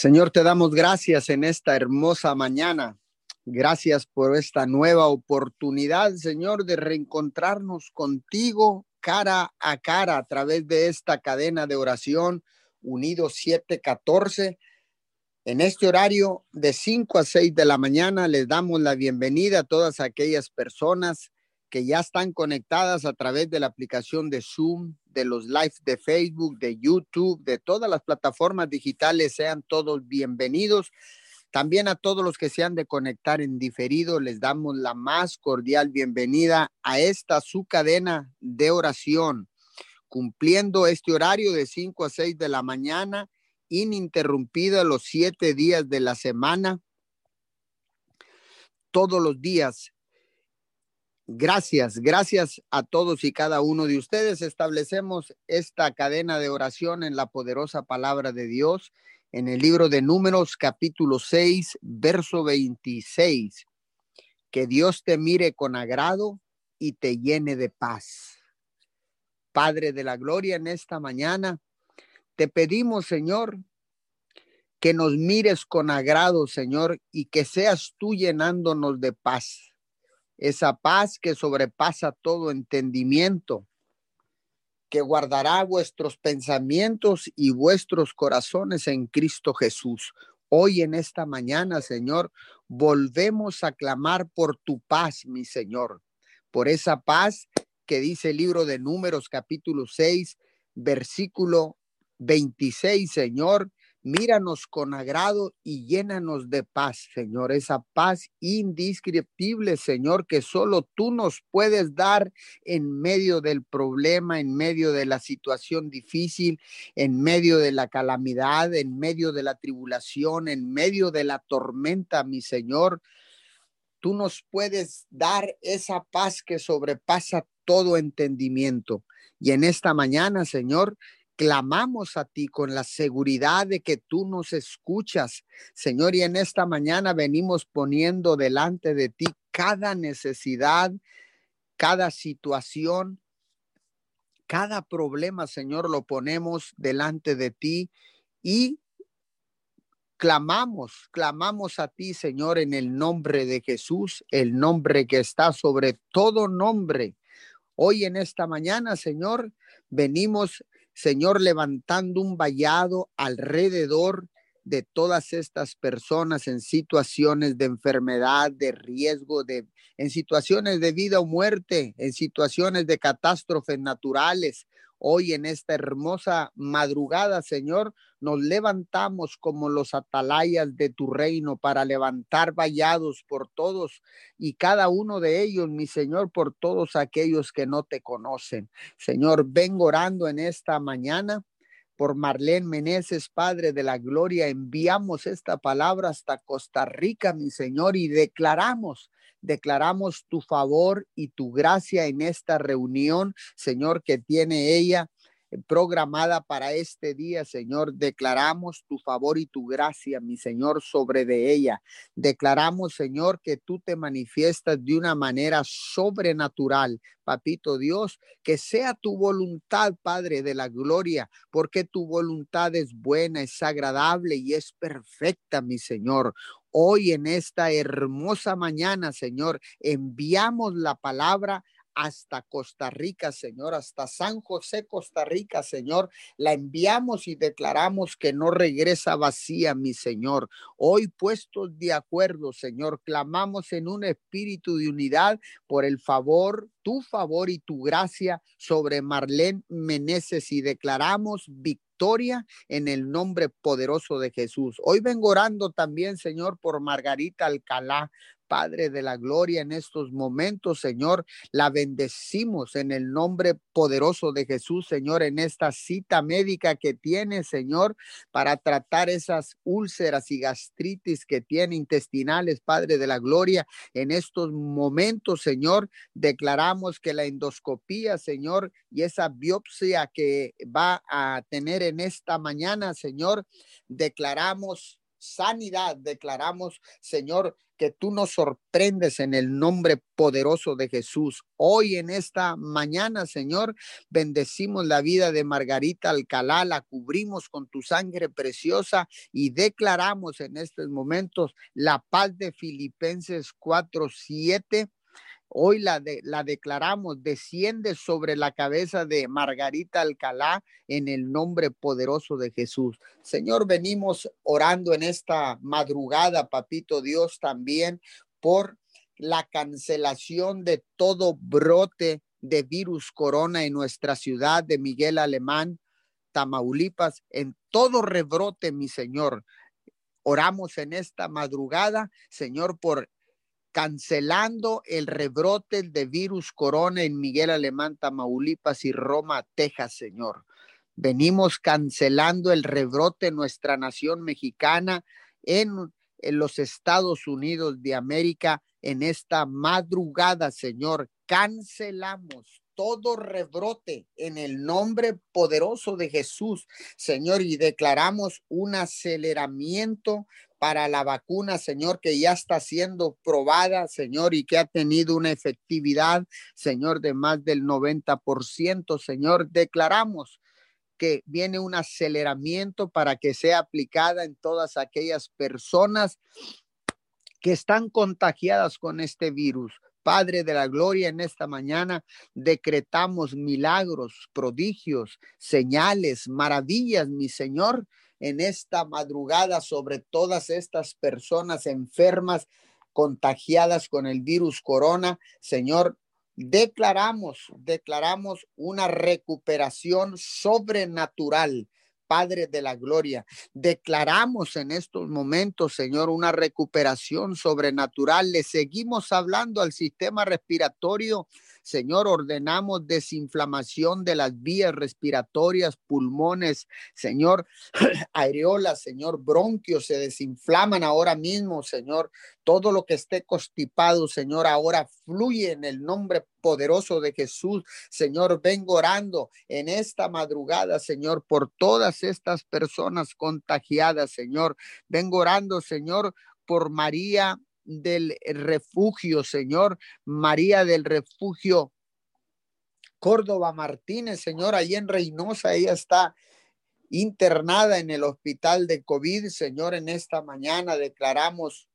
Señor, te damos gracias en esta hermosa mañana. Gracias por esta nueva oportunidad, Señor, de reencontrarnos contigo cara a cara a través de esta cadena de oración Unidos 714. En este horario de 5 a 6 de la mañana les damos la bienvenida a todas aquellas personas que ya están conectadas a través de la aplicación de Zoom, de los live de Facebook, de YouTube, de todas las plataformas digitales, sean todos bienvenidos. También a todos los que se han de conectar en diferido, les damos la más cordial bienvenida a esta su cadena de oración, cumpliendo este horario de 5 a 6 de la mañana, ininterrumpida los siete días de la semana, todos los días Gracias, gracias a todos y cada uno de ustedes. Establecemos esta cadena de oración en la poderosa palabra de Dios en el libro de Números capítulo 6, verso 26. Que Dios te mire con agrado y te llene de paz. Padre de la gloria, en esta mañana te pedimos, Señor, que nos mires con agrado, Señor, y que seas tú llenándonos de paz esa paz que sobrepasa todo entendimiento, que guardará vuestros pensamientos y vuestros corazones en Cristo Jesús. Hoy en esta mañana, Señor, volvemos a clamar por tu paz, mi Señor, por esa paz que dice el libro de Números capítulo 6, versículo 26, Señor, Míranos con agrado y llénanos de paz, Señor, esa paz indescriptible, Señor, que solo tú nos puedes dar en medio del problema, en medio de la situación difícil, en medio de la calamidad, en medio de la tribulación, en medio de la tormenta, mi Señor. Tú nos puedes dar esa paz que sobrepasa todo entendimiento. Y en esta mañana, Señor, clamamos a ti con la seguridad de que tú nos escuchas, Señor, y en esta mañana venimos poniendo delante de ti cada necesidad, cada situación, cada problema, Señor, lo ponemos delante de ti y clamamos, clamamos a ti, Señor, en el nombre de Jesús, el nombre que está sobre todo nombre. Hoy en esta mañana, Señor, venimos Señor, levantando un vallado alrededor de todas estas personas en situaciones de enfermedad, de riesgo, de en situaciones de vida o muerte, en situaciones de catástrofes naturales, Hoy en esta hermosa madrugada, Señor, nos levantamos como los atalayas de tu reino para levantar vallados por todos y cada uno de ellos, mi Señor, por todos aquellos que no te conocen. Señor, vengo orando en esta mañana por Marlene Meneses, Padre de la Gloria. Enviamos esta palabra hasta Costa Rica, mi Señor, y declaramos declaramos tu favor y tu gracia en esta reunión, Señor, que tiene ella programada para este día, Señor. Declaramos tu favor y tu gracia, mi Señor, sobre de ella. Declaramos, Señor, que tú te manifiestas de una manera sobrenatural, papito Dios, que sea tu voluntad, Padre de la gloria, porque tu voluntad es buena, es agradable y es perfecta, mi Señor. Hoy en esta hermosa mañana, Señor, enviamos la palabra hasta Costa Rica, Señor, hasta San José, Costa Rica, Señor. La enviamos y declaramos que no regresa vacía, mi Señor. Hoy puestos de acuerdo, Señor, clamamos en un espíritu de unidad por el favor, tu favor y tu gracia sobre Marlene Meneses y declaramos victoria en el nombre poderoso de Jesús. Hoy vengo orando también, Señor, por Margarita Alcalá, Padre de la Gloria, en estos momentos, Señor. La bendecimos en el nombre poderoso de Jesús, Señor, en esta cita médica que tiene, Señor, para tratar esas úlceras y gastritis que tiene intestinales, Padre de la Gloria. En estos momentos, Señor, declaramos que la endoscopía, Señor, y esa biopsia que va a tener en esta mañana, Señor, declaramos sanidad. Declaramos, Señor, que tú nos sorprendes en el nombre poderoso de Jesús. Hoy en esta mañana, Señor, bendecimos la vida de Margarita Alcalá, la cubrimos con tu sangre preciosa y declaramos en estos momentos la paz de Filipenses 4:7 Hoy la, la declaramos, desciende sobre la cabeza de Margarita Alcalá en el nombre poderoso de Jesús. Señor, venimos orando en esta madrugada, papito Dios, también por la cancelación de todo brote de virus corona en nuestra ciudad de Miguel Alemán, Tamaulipas, en todo rebrote, mi Señor. Oramos en esta madrugada, Señor, por cancelando el rebrote de virus corona en Miguel Alemán, Tamaulipas y Roma, Texas, Señor. Venimos cancelando el rebrote en nuestra nación mexicana, en, en los Estados Unidos de América, en esta madrugada, Señor. Cancelamos todo rebrote en el nombre poderoso de Jesús, Señor, y declaramos un aceleramiento para la vacuna, Señor, que ya está siendo probada, Señor, y que ha tenido una efectividad, Señor, de más del 90%, Señor. Declaramos que viene un aceleramiento para que sea aplicada en todas aquellas personas que están contagiadas con este virus. Padre de la Gloria, en esta mañana decretamos milagros, prodigios, señales, maravillas, mi Señor, en esta madrugada sobre todas estas personas enfermas, contagiadas con el virus corona. Señor, declaramos, declaramos una recuperación sobrenatural. Padre de la Gloria. Declaramos en estos momentos, Señor, una recuperación sobrenatural. Le seguimos hablando al sistema respiratorio Señor, ordenamos desinflamación de las vías respiratorias, pulmones, Señor, areolas, Señor, bronquios se desinflaman ahora mismo, Señor. Todo lo que esté constipado, Señor, ahora fluye en el nombre poderoso de Jesús. Señor, vengo orando en esta madrugada, Señor, por todas estas personas contagiadas, Señor. Vengo orando, Señor, por María del refugio, Señor, María del refugio. Córdoba Martínez, Señor, ahí en Reynosa, ella está internada en el hospital de COVID, Señor, en esta mañana declaramos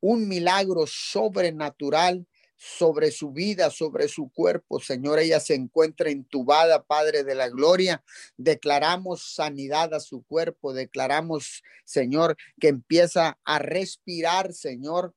un milagro sobrenatural sobre su vida, sobre su cuerpo. Señor, ella se encuentra intubada, Padre de la Gloria. Declaramos sanidad a su cuerpo. Declaramos, Señor, que empieza a respirar, Señor,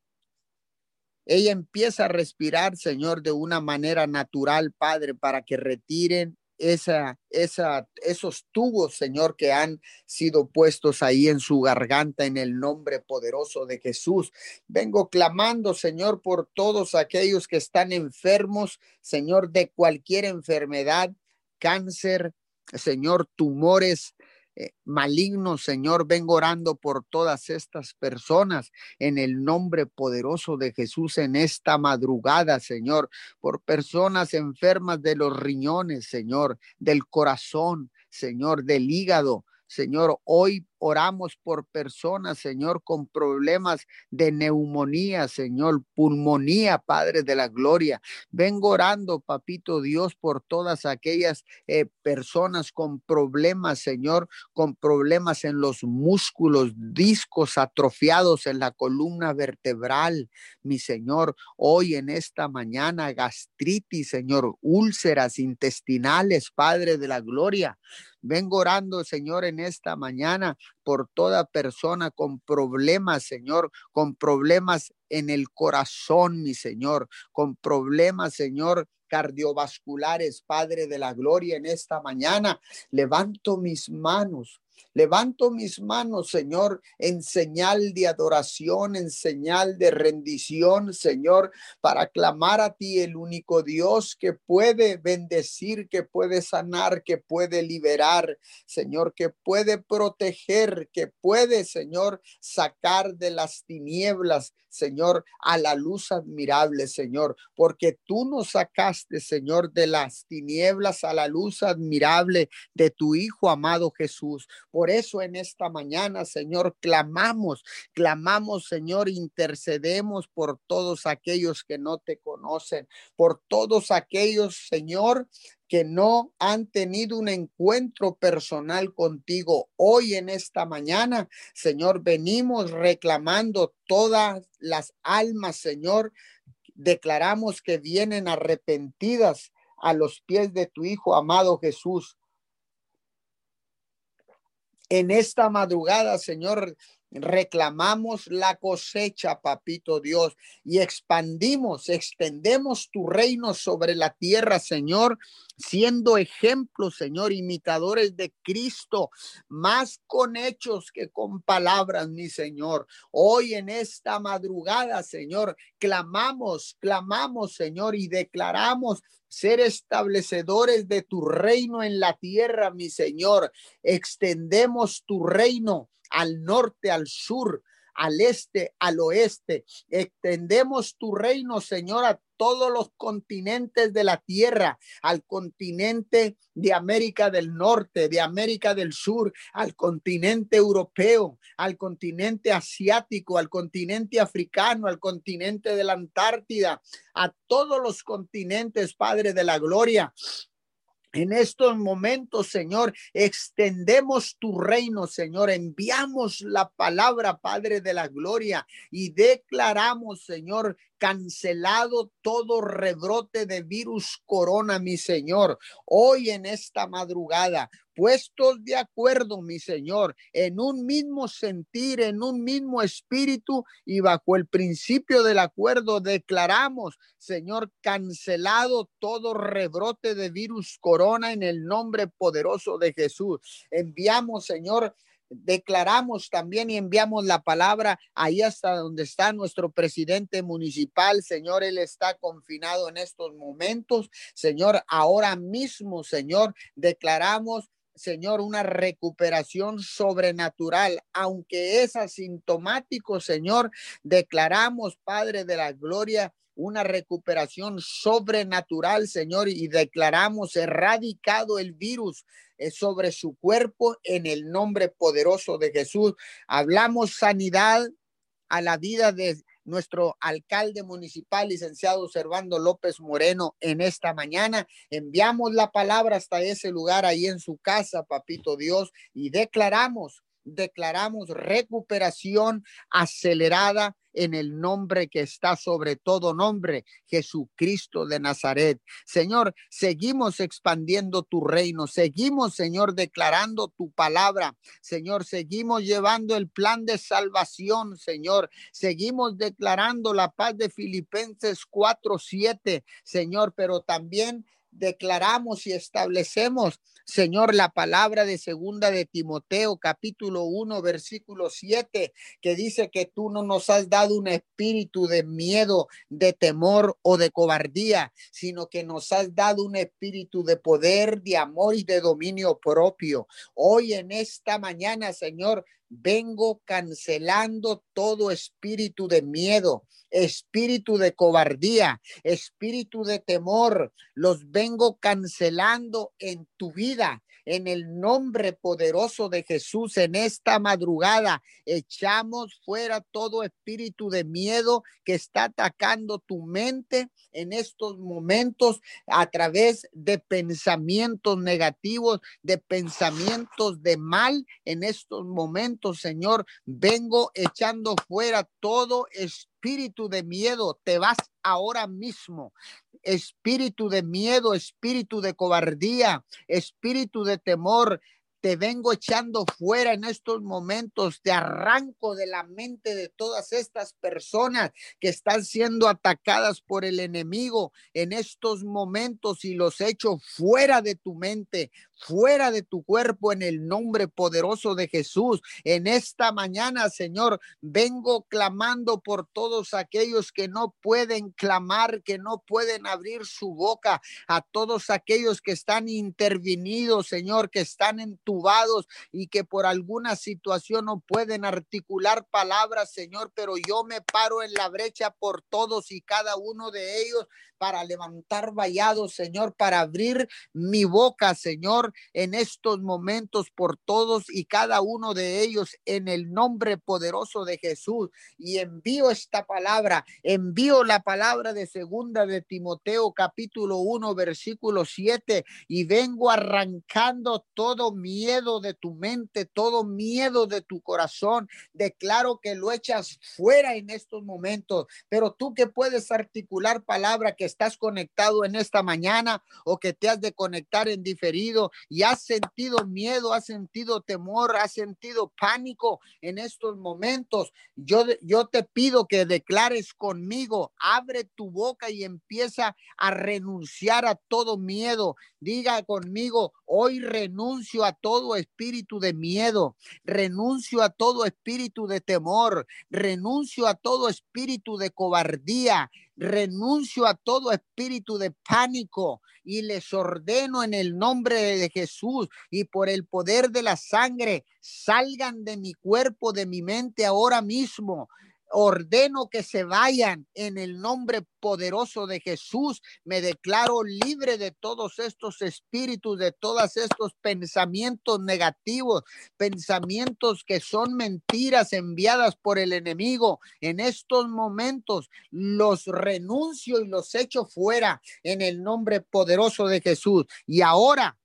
ella empieza a respirar, Señor, de una manera natural, Padre, para que retiren esa, esa, esos tubos, Señor, que han sido puestos ahí en su garganta en el nombre poderoso de Jesús. Vengo clamando, Señor, por todos aquellos que están enfermos, Señor, de cualquier enfermedad, cáncer, Señor, tumores, eh, maligno, Señor. Vengo orando por todas estas personas en el nombre poderoso de Jesús en esta madrugada, Señor, por personas enfermas de los riñones, Señor, del corazón, Señor, del hígado, Señor, hoy oramos por personas, Señor, con problemas de neumonía, Señor, pulmonía, Padre de la Gloria. Vengo orando, Papito Dios, por todas aquellas eh, personas con problemas, Señor, con problemas en los músculos, discos atrofiados en la columna vertebral, mi Señor. Hoy en esta mañana, gastritis, Señor, úlceras intestinales, Padre de la Gloria. Vengo orando, Señor, en esta mañana por toda persona con problemas, Señor, con problemas en el corazón, mi Señor, con problemas, Señor, cardiovasculares, Padre de la Gloria, en esta mañana. Levanto mis manos Levanto mis manos, Señor, en señal de adoración, en señal de rendición, Señor, para clamar a ti, el único Dios que puede bendecir, que puede sanar, que puede liberar, Señor, que puede proteger, que puede, Señor, sacar de las tinieblas, Señor, a la luz admirable, Señor, porque tú nos sacaste, Señor, de las tinieblas a la luz admirable de tu Hijo amado Jesús. Por eso en esta mañana, Señor, clamamos, clamamos, Señor, intercedemos por todos aquellos que no te conocen, por todos aquellos, Señor, que no han tenido un encuentro personal contigo. Hoy en esta mañana, Señor, venimos reclamando todas las almas, Señor. Declaramos que vienen arrepentidas a los pies de tu Hijo amado Jesús. En esta madrugada, Señor, reclamamos la cosecha, papito Dios, y expandimos, extendemos tu reino sobre la tierra, Señor, siendo ejemplos, Señor, imitadores de Cristo, más con hechos que con palabras, mi Señor. Hoy en esta madrugada, Señor, clamamos, clamamos, Señor, y declaramos ser establecedores de tu reino en la tierra, mi Señor. Extendemos tu reino al norte, al sur, al este, al oeste. Extendemos tu reino, Señor, a todos los continentes de la tierra, al continente de América del Norte, de América del Sur, al continente europeo, al continente asiático, al continente africano, al continente de la Antártida, a todos los continentes, Padre de la Gloria. En estos momentos, Señor, extendemos tu reino, Señor. Enviamos la palabra, Padre de la Gloria, y declaramos, Señor, cancelado todo rebrote de virus corona, mi Señor. Hoy en esta madrugada, puestos de acuerdo, mi Señor, en un mismo sentir, en un mismo espíritu y bajo el principio del acuerdo, declaramos, Señor, cancelado todo rebrote de virus corona en el nombre poderoso de Jesús. Enviamos, Señor, declaramos también y enviamos la palabra ahí hasta donde está nuestro presidente municipal. Señor, él está confinado en estos momentos. Señor, ahora mismo, Señor, declaramos Señor, una recuperación sobrenatural, aunque es asintomático, Señor, declaramos, Padre de la Gloria, una recuperación sobrenatural, Señor, y declaramos erradicado el virus eh, sobre su cuerpo en el nombre poderoso de Jesús. Hablamos sanidad a la vida de nuestro alcalde municipal, licenciado Servando López Moreno, en esta mañana. Enviamos la palabra hasta ese lugar ahí en su casa, papito Dios, y declaramos declaramos recuperación acelerada en el nombre que está sobre todo nombre, Jesucristo de Nazaret. Señor, seguimos expandiendo tu reino, seguimos, Señor, declarando tu palabra. Señor, seguimos llevando el plan de salvación, Señor. Seguimos declarando la paz de Filipenses 4:7, Señor, pero también declaramos y establecemos, Señor, la palabra de segunda de Timoteo, capítulo 1, versículo 7, que dice que tú no nos has dado un espíritu de miedo, de temor o de cobardía, sino que nos has dado un espíritu de poder, de amor y de dominio propio. Hoy en esta mañana, Señor, vengo cancelando todo espíritu de miedo, espíritu de cobardía, espíritu de temor. Los vengo cancelando en tu vida en el nombre poderoso de Jesús en esta madrugada. Echamos fuera todo espíritu de miedo que está atacando tu mente en estos momentos a través de pensamientos negativos, de pensamientos de mal. En estos momentos, Señor, vengo echando fuera todo espíritu de miedo. Te vas ahora mismo espíritu de miedo, espíritu de cobardía, espíritu de temor, te vengo echando fuera en estos momentos, te arranco de la mente de todas estas personas que están siendo atacadas por el enemigo en estos momentos y los echo fuera de tu mente, fuera de tu cuerpo en el nombre poderoso de Jesús. En esta mañana, Señor, vengo clamando por todos aquellos que no pueden clamar, que no pueden abrir su boca, a todos aquellos que están intervenidos, Señor, que están en tu y que por alguna situación no pueden articular palabras, Señor, pero yo me paro en la brecha por todos y cada uno de ellos para levantar vallados, Señor, para abrir mi boca, Señor, en estos momentos por todos y cada uno de ellos en el nombre poderoso de Jesús. Y envío esta palabra, envío la palabra de segunda de Timoteo capítulo 1 versículo 7 y vengo arrancando todo miedo de tu mente, todo miedo de tu corazón. Declaro que lo echas fuera en estos momentos, pero tú que puedes articular palabra que estás conectado en esta mañana o que te has de conectar en diferido y has sentido miedo, has sentido temor, has sentido pánico en estos momentos, yo, yo te pido que declares conmigo, abre tu boca y empieza a renunciar a todo miedo. Diga conmigo, hoy renuncio a todo espíritu de miedo, renuncio a todo espíritu de temor, renuncio a todo espíritu de cobardía, renuncio a todo espíritu de pánico y les ordeno en el nombre de Jesús y por el poder de la sangre, salgan de mi cuerpo, de mi mente ahora mismo ordeno que se vayan en el nombre poderoso de Jesús. Me declaro libre de todos estos espíritus, de todos estos pensamientos negativos, pensamientos que son mentiras enviadas por el enemigo. En estos momentos los renuncio y los echo fuera en el nombre poderoso de Jesús. Y ahora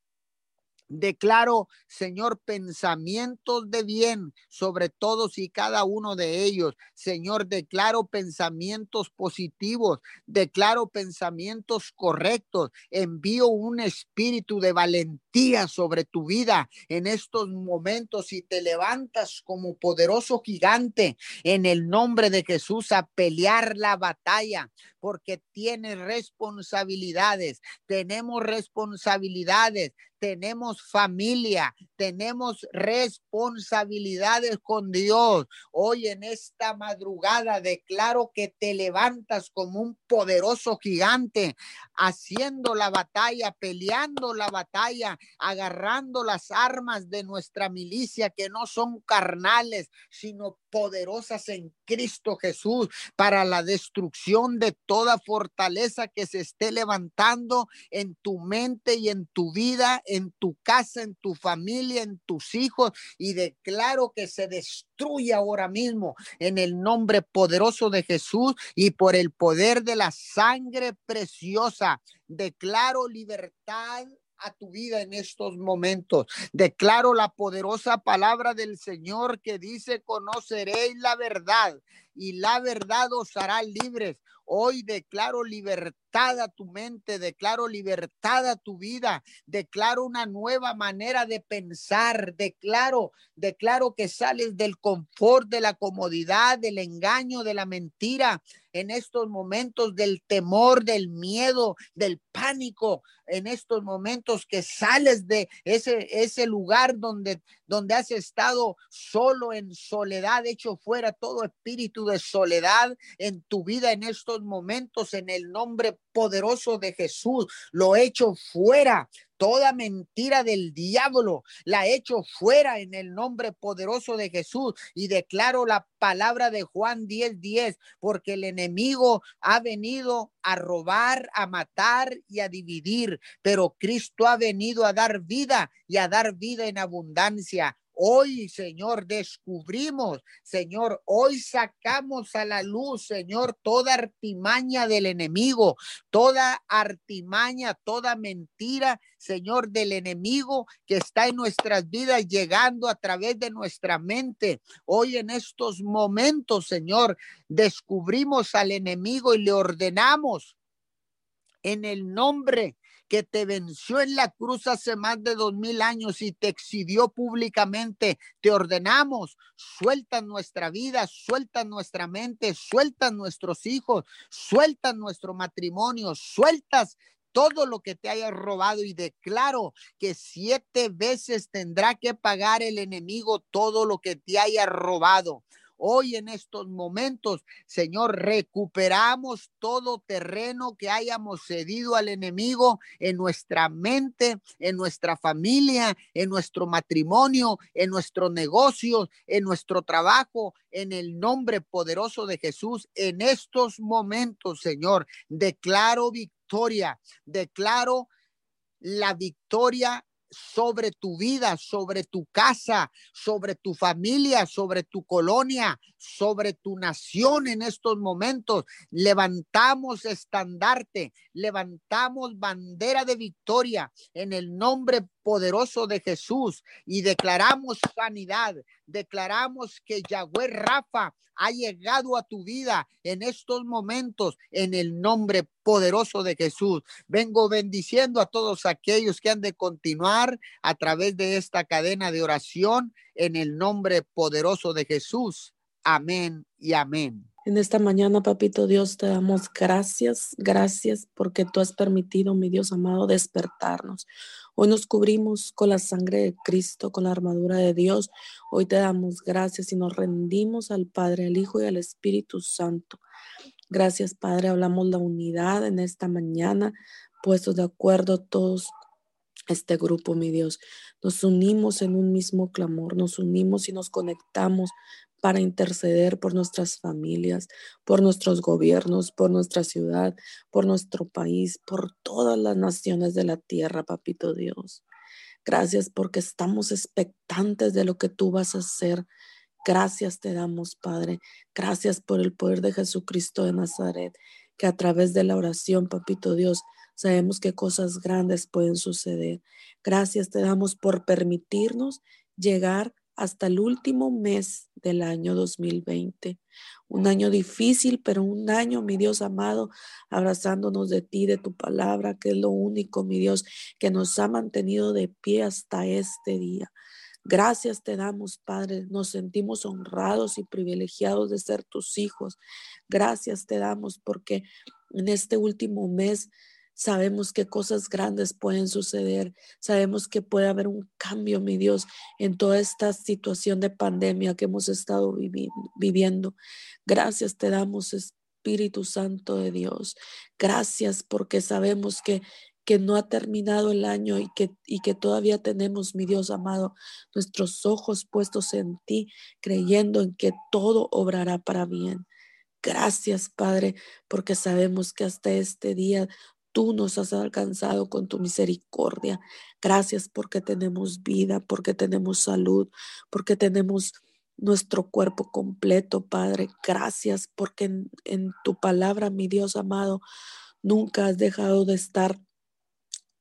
Declaro, Señor, pensamientos de bien sobre todos y cada uno de ellos. Señor, declaro pensamientos positivos, declaro pensamientos correctos. Envío un espíritu de valentía sobre tu vida en estos momentos y te levantas como poderoso gigante en el nombre de Jesús a pelear la batalla porque tienes responsabilidades. Tenemos responsabilidades tenemos familia, tenemos responsabilidades con Dios. Hoy en esta madrugada declaro que te levantas como un poderoso gigante, haciendo la batalla, peleando la batalla, agarrando las armas de nuestra milicia que no son carnales, sino poderosas en Cristo Jesús para la destrucción de toda fortaleza que se esté levantando en tu mente y en tu vida, en tu casa, en tu familia, en tus hijos y declaro que se destruye ahora mismo en el nombre poderoso de Jesús y por el poder de la sangre preciosa. Declaro libertad a tu vida en estos momentos. Declaro la poderosa palabra del Señor que dice, conoceréis la verdad y la verdad os hará libres. Hoy declaro libertad a tu mente, declaro libertad a tu vida, declaro una nueva manera de pensar, declaro, declaro que sales del confort, de la comodidad, del engaño, de la mentira en estos momentos del temor, del miedo, del pánico, en estos momentos que sales de ese, ese lugar donde, donde has estado solo en soledad, hecho fuera todo espíritu de soledad en tu vida en estos momentos, en el nombre poderoso de Jesús, lo hecho fuera. Toda mentira del diablo la echo fuera en el nombre poderoso de Jesús y declaro la palabra de Juan 10:10, 10, porque el enemigo ha venido a robar, a matar y a dividir, pero Cristo ha venido a dar vida y a dar vida en abundancia. Hoy, Señor, descubrimos, Señor, hoy sacamos a la luz, Señor, toda artimaña del enemigo, toda artimaña, toda mentira, Señor, del enemigo que está en nuestras vidas llegando a través de nuestra mente. Hoy en estos momentos, Señor, descubrimos al enemigo y le ordenamos en el nombre que te venció en la cruz hace más de dos mil años y te exhibió públicamente. Te ordenamos, suelta nuestra vida, suelta nuestra mente, suelta nuestros hijos, suelta nuestro matrimonio, sueltas todo lo que te haya robado y declaro que siete veces tendrá que pagar el enemigo todo lo que te haya robado. Hoy en estos momentos, Señor, recuperamos todo terreno que hayamos cedido al enemigo en nuestra mente, en nuestra familia, en nuestro matrimonio, en nuestros negocios, en nuestro trabajo, en el nombre poderoso de Jesús. En estos momentos, Señor, declaro victoria, declaro la victoria sobre tu vida, sobre tu casa, sobre tu familia, sobre tu colonia, sobre tu nación en estos momentos. Levantamos estandarte, levantamos bandera de victoria en el nombre poderoso de Jesús y declaramos sanidad, declaramos que Yahweh Rafa ha llegado a tu vida en estos momentos en el nombre poderoso de Jesús. Vengo bendiciendo a todos aquellos que han de continuar a través de esta cadena de oración en el nombre poderoso de Jesús. Amén y amén. En esta mañana, papito Dios, te damos gracias, gracias porque tú has permitido, mi Dios amado, despertarnos. Hoy nos cubrimos con la sangre de Cristo, con la armadura de Dios. Hoy te damos gracias y nos rendimos al Padre, al Hijo y al Espíritu Santo. Gracias, Padre. Hablamos la unidad en esta mañana, puestos de acuerdo todos este grupo, mi Dios. Nos unimos en un mismo clamor, nos unimos y nos conectamos para interceder por nuestras familias, por nuestros gobiernos, por nuestra ciudad, por nuestro país, por todas las naciones de la tierra, papito Dios. Gracias porque estamos expectantes de lo que tú vas a hacer. Gracias te damos, Padre. Gracias por el poder de Jesucristo de Nazaret, que a través de la oración, papito Dios, sabemos que cosas grandes pueden suceder. Gracias te damos por permitirnos llegar hasta el último mes del año 2020. Un año difícil, pero un año, mi Dios amado, abrazándonos de ti, de tu palabra, que es lo único, mi Dios, que nos ha mantenido de pie hasta este día. Gracias te damos, Padre. Nos sentimos honrados y privilegiados de ser tus hijos. Gracias te damos porque en este último mes Sabemos que cosas grandes pueden suceder. Sabemos que puede haber un cambio, mi Dios, en toda esta situación de pandemia que hemos estado viviendo. Gracias te damos, Espíritu Santo de Dios. Gracias porque sabemos que que no ha terminado el año y que, y que todavía tenemos, mi Dios amado, nuestros ojos puestos en ti, creyendo en que todo obrará para bien. Gracias, Padre, porque sabemos que hasta este día tú nos has alcanzado con tu misericordia. Gracias porque tenemos vida, porque tenemos salud, porque tenemos nuestro cuerpo completo, Padre. Gracias porque en, tu palabra, mi Dios amado, nunca has dejado de estar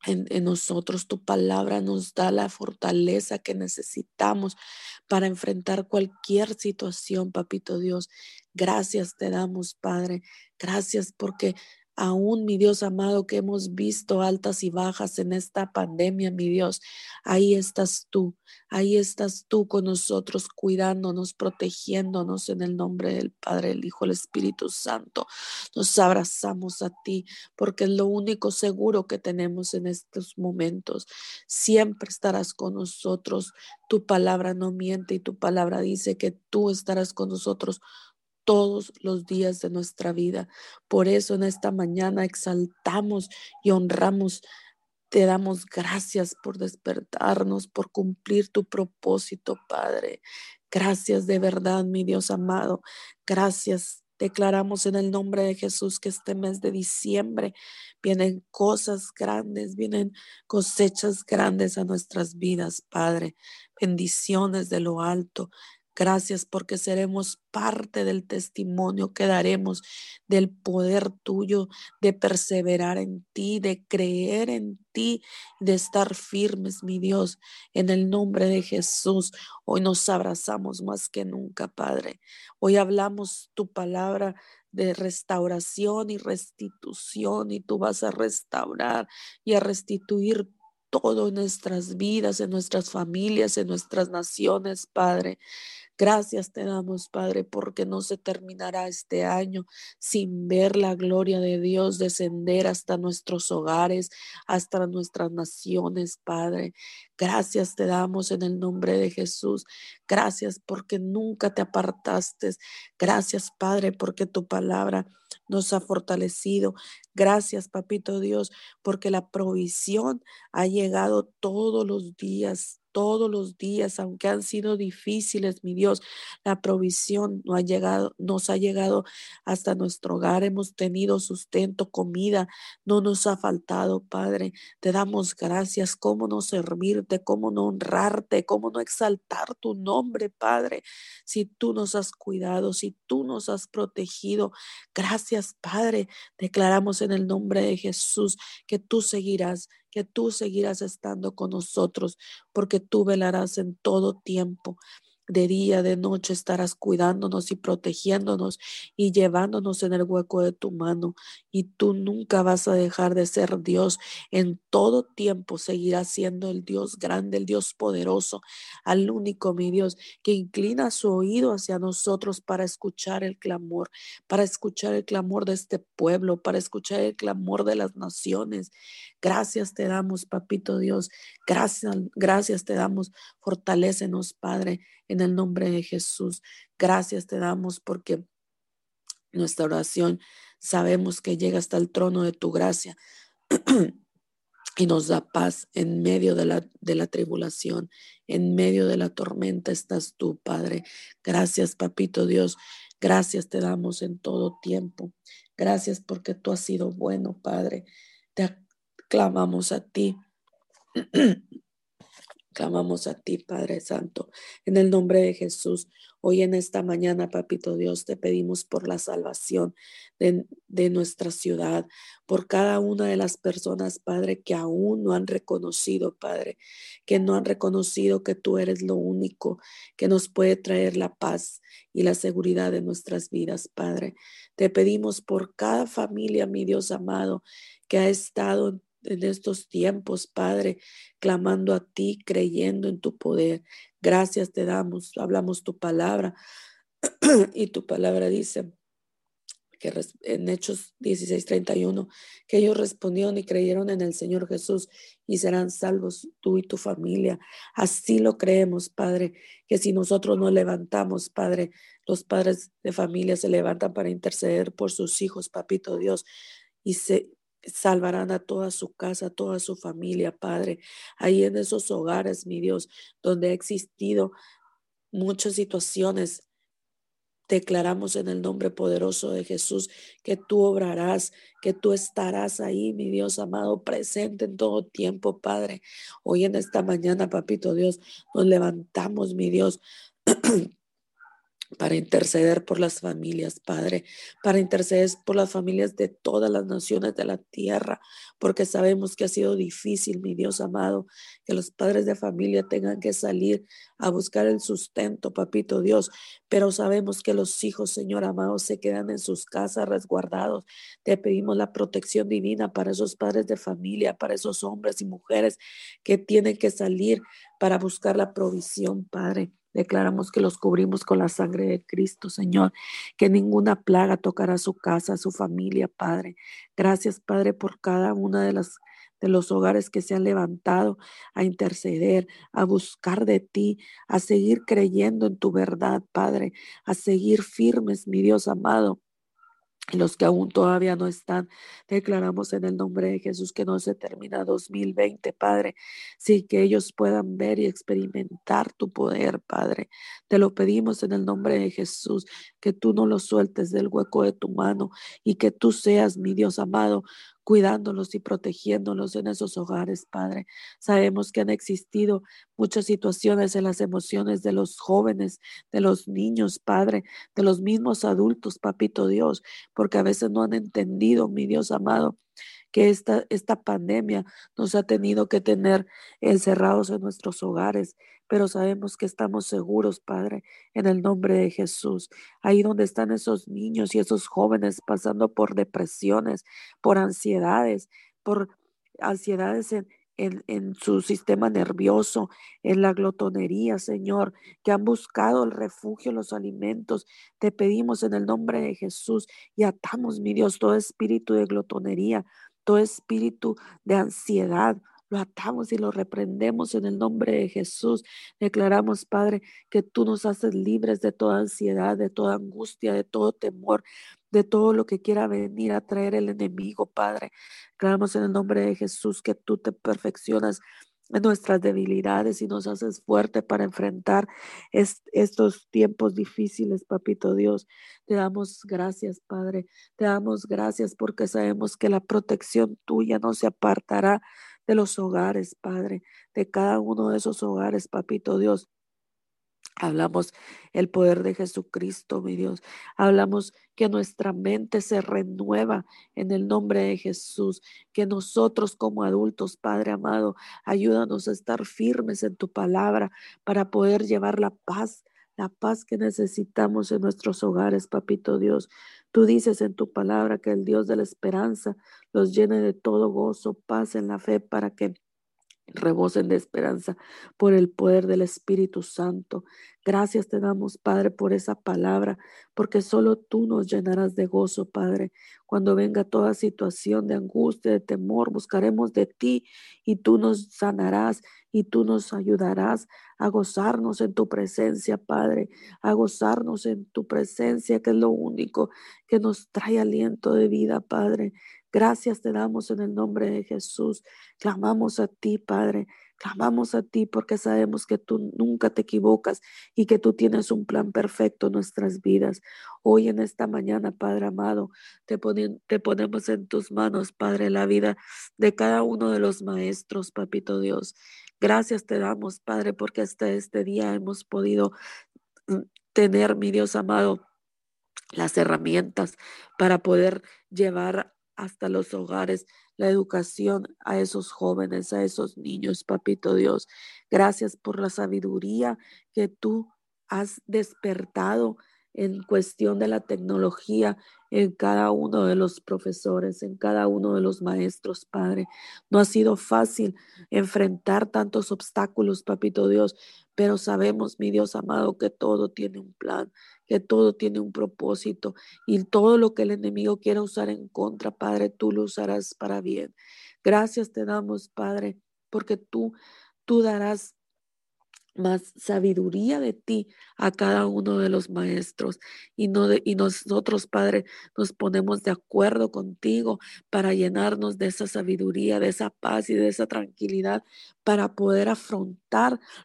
en, nosotros. Tu palabra nos da la fortaleza que necesitamos para enfrentar cualquier situación, papito Dios. Gracias te damos, Padre. Gracias porque Aún, mi Dios amado, que hemos visto altas y bajas en esta pandemia, mi Dios, ahí estás tú, ahí estás tú con nosotros, cuidándonos, protegiéndonos en el nombre del Padre, el Hijo, el Espíritu Santo. Nos abrazamos a ti porque es lo único seguro que tenemos en estos momentos. Siempre estarás con nosotros. Tu palabra no miente y tu palabra dice que tú estarás con nosotros todos los días de nuestra vida. Por eso en esta mañana exaltamos y honramos. Te damos gracias por despertarnos, por cumplir tu propósito, Padre. Gracias de verdad, mi Dios amado. Gracias. Declaramos en el nombre de Jesús que este mes de diciembre vienen cosas grandes, vienen cosechas grandes a nuestras vidas, Padre. Bendiciones de lo alto. Gracias porque seremos parte del testimonio que daremos del poder tuyo, de perseverar en ti, de creer en ti, de estar firmes, mi Dios, en el nombre de Jesús. Hoy nos abrazamos más que nunca, Padre. Hoy hablamos tu palabra de restauración y restitución y tú vas a restaurar y a restituir todo en nuestras vidas, en nuestras familias, en nuestras naciones, Padre. Gracias te damos, Padre, porque no se terminará este año sin ver la gloria de Dios descender hasta nuestros hogares, hasta nuestras naciones, Padre. Gracias te damos en el nombre de Jesús. Gracias porque nunca te apartaste. Gracias, Padre, porque tu palabra nos ha fortalecido. Gracias, Papito Dios, porque la provisión ha llegado todos los días, todos los días, aunque han sido difíciles, mi Dios, la provisión no ha llegado, nos ha llegado hasta nuestro hogar. Hemos tenido sustento, comida, no nos ha faltado, Padre. Te damos gracias. ¿Cómo no servirte? ¿Cómo no honrarte? ¿Cómo no exaltar tu nombre, Padre? Si tú nos has cuidado, si tú nos has protegido. Gracias, Padre. Declaramos en el nombre de Jesús que tú seguirás que tú seguirás estando con nosotros, porque tú velarás en todo tiempo de día, de noche estarás cuidándonos y protegiéndonos y llevándonos en el hueco de tu mano. Y tú nunca vas a dejar de ser Dios. En todo tiempo seguirás siendo el Dios grande, el Dios poderoso, al único, mi Dios, que inclina su oído hacia nosotros para escuchar el clamor, para escuchar el clamor de este pueblo, para escuchar el clamor de las naciones. Gracias te damos, papito Dios. Gracias, gracias te damos. Fortalécenos, Padre en el nombre de Jesús. Gracias te damos porque nuestra oración sabemos que llega hasta el trono de tu gracia y nos da paz en medio de la, de la tribulación, en medio de la tormenta estás tú, Padre. Gracias, Papito Dios. Gracias te damos en todo tiempo. Gracias porque tú has sido bueno, Padre. Te clamamos a ti. Clamamos a ti, Padre Santo, en el nombre de Jesús. Hoy en esta mañana, Papito Dios, te pedimos por la salvación de, de, nuestra ciudad, por cada una de las personas, Padre, que aún no han reconocido, Padre, que no han reconocido que tú eres lo único que nos puede traer la paz y la seguridad de nuestras vidas, Padre. Te pedimos por cada familia, mi Dios amado, que ha estado en en estos tiempos, Padre, clamando a ti, creyendo en tu poder. Gracias te damos, hablamos tu palabra y tu palabra dice que en Hechos 16:31 que ellos respondieron y creyeron en el Señor Jesús y serán salvos tú y tu familia. Así lo creemos, Padre, que si nosotros nos levantamos, Padre, los padres de familia se levantan para interceder por sus hijos, papito Dios, y se salvarán a toda su casa, a toda su familia, Padre. Ahí en esos hogares, mi Dios, donde ha existido muchas situaciones, declaramos en el nombre poderoso de Jesús que tú obrarás, que tú estarás ahí, mi Dios amado, presente en todo tiempo, Padre. Hoy en esta mañana, papito Dios, nos levantamos, mi Dios. para interceder por las familias, Padre, para interceder por las familias de todas las naciones de la tierra, porque sabemos que ha sido difícil, mi Dios amado, que los padres de familia tengan que salir a buscar el sustento, papito Dios, pero sabemos que los hijos, Señor amado, se quedan en sus casas resguardados. Te pedimos la protección divina para esos padres de familia, para esos hombres y mujeres que tienen que salir para buscar la provisión, Padre. Declaramos que los cubrimos con la sangre de Cristo, Señor, que ninguna plaga tocará su casa, su familia, Padre. Gracias, Padre, por cada una de las de los hogares que se han levantado a interceder, a buscar de ti, a seguir creyendo en tu verdad, Padre, a seguir firmes, mi Dios amado, los que aún todavía no están, declaramos en el nombre de Jesús que no se termina 2020, Padre, sí que ellos puedan ver y experimentar tu poder, Padre. Te lo pedimos en el nombre de Jesús, que tú no los sueltes del hueco de tu mano y que tú seas, mi Dios amado, cuidándolos y protegiéndolos en esos hogares, Padre. Sabemos que han existido muchas situaciones en las emociones de los jóvenes, de los niños, Padre, de los mismos adultos, Papito Dios, porque a veces no han entendido, mi Dios amado, que esta, esta pandemia nos ha tenido que tener encerrados en nuestros hogares, pero sabemos que estamos seguros, Padre, en el nombre de Jesús. Ahí donde están esos niños y esos jóvenes pasando por depresiones, por ansiedades, por ansiedades en, en, su sistema nervioso, en la glotonería, Señor, que han buscado el refugio, los alimentos. Te pedimos en el nombre de Jesús y atamos, mi Dios, todo espíritu de glotonería, todo espíritu de ansiedad, lo atamos y lo reprendemos en el nombre de Jesús. Declaramos, Padre, que tú nos haces libres de toda ansiedad, de toda angustia, de todo temor, de todo lo que quiera venir a traer el enemigo, Padre. Declaramos en el nombre de Jesús que tú te perfeccionas nuestras debilidades y nos haces fuerte para enfrentar estos tiempos difíciles, papito Dios. Te damos gracias, Padre. Te damos gracias porque sabemos que la protección tuya no se apartará de los hogares, Padre, de cada uno de esos hogares, papito Dios. Hablamos el poder de Jesucristo, mi Dios. Hablamos que nuestra mente se renueva en el nombre de Jesús. Que nosotros como adultos, Padre amado, ayúdanos a estar firmes en tu palabra para poder llevar la paz, la paz que necesitamos en nuestros hogares, papito Dios. Tú dices en tu palabra que el Dios de la esperanza los llene de todo gozo, paz en la fe para que rebosen de esperanza por el poder del Espíritu Santo. Gracias te damos, Padre, por esa palabra, porque solo tú nos llenarás de gozo, Padre. Cuando venga toda situación de angustia, de temor, buscaremos de ti y tú nos sanarás y tú nos ayudarás a gozarnos en tu presencia, Padre, a gozarnos en tu presencia, que es lo único que nos trae aliento de vida, Padre. Gracias te damos en el nombre de Jesús. Clamamos a ti, Padre. Clamamos a ti porque sabemos que tú nunca te equivocas y que tú tienes un plan perfecto en nuestras vidas. Hoy en esta mañana, Padre amado, te, te ponemos en tus manos, Padre, la vida de cada uno de los maestros, Papito Dios. Gracias te damos, Padre, porque hasta este día hemos podido mm, tener, mi Dios amado, las herramientas para poder llevar hasta los hogares, la educación a esos jóvenes, a esos niños, papito Dios. Gracias por la sabiduría que tú has despertado en cuestión de la tecnología en cada uno de los profesores, en cada uno de los maestros, Padre. No ha sido fácil enfrentar tantos obstáculos, Papito Dios, pero sabemos, mi Dios amado, que todo tiene un plan, que todo tiene un propósito y todo lo que el enemigo quiera usar en contra, Padre, tú lo usarás para bien. Gracias te damos, Padre, porque tú, tú darás más sabiduría de ti a cada uno de los maestros y no y nosotros Padre nos ponemos de acuerdo contigo para llenarnos de esa sabiduría, de esa paz y de esa tranquilidad para poder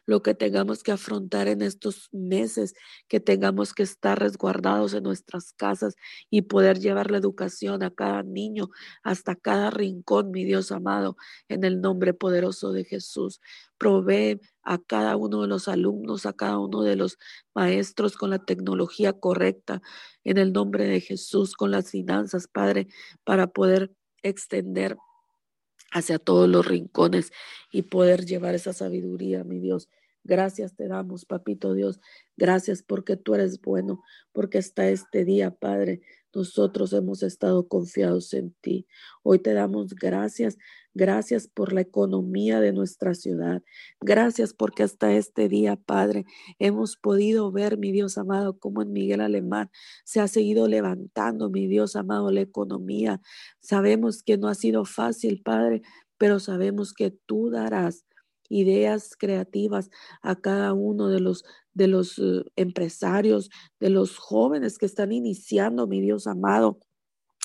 lo que tengamos que afrontar en estos meses, que tengamos que estar resguardados en nuestras casas y poder llevar la educación a cada niño hasta cada rincón, mi Dios amado, en el nombre poderoso de Jesús. Provee a cada uno de los alumnos, a cada uno de los maestros con la tecnología correcta, en el nombre de Jesús, con las finanzas, Padre, para poder extender hacia todos los rincones y poder llevar esa sabiduría, mi Dios. Gracias te damos, papito Dios. Gracias porque tú eres bueno, porque hasta este día, Padre, nosotros hemos estado confiados en ti. Hoy te damos gracias Gracias por la economía de nuestra ciudad. Gracias porque hasta este día, Padre, hemos podido ver, mi Dios amado, cómo en Miguel Alemán se ha seguido levantando, mi Dios amado, la economía. Sabemos que no ha sido fácil, Padre, pero sabemos que tú darás ideas creativas a cada uno de los de los eh, empresarios, de los jóvenes que están iniciando, mi Dios amado,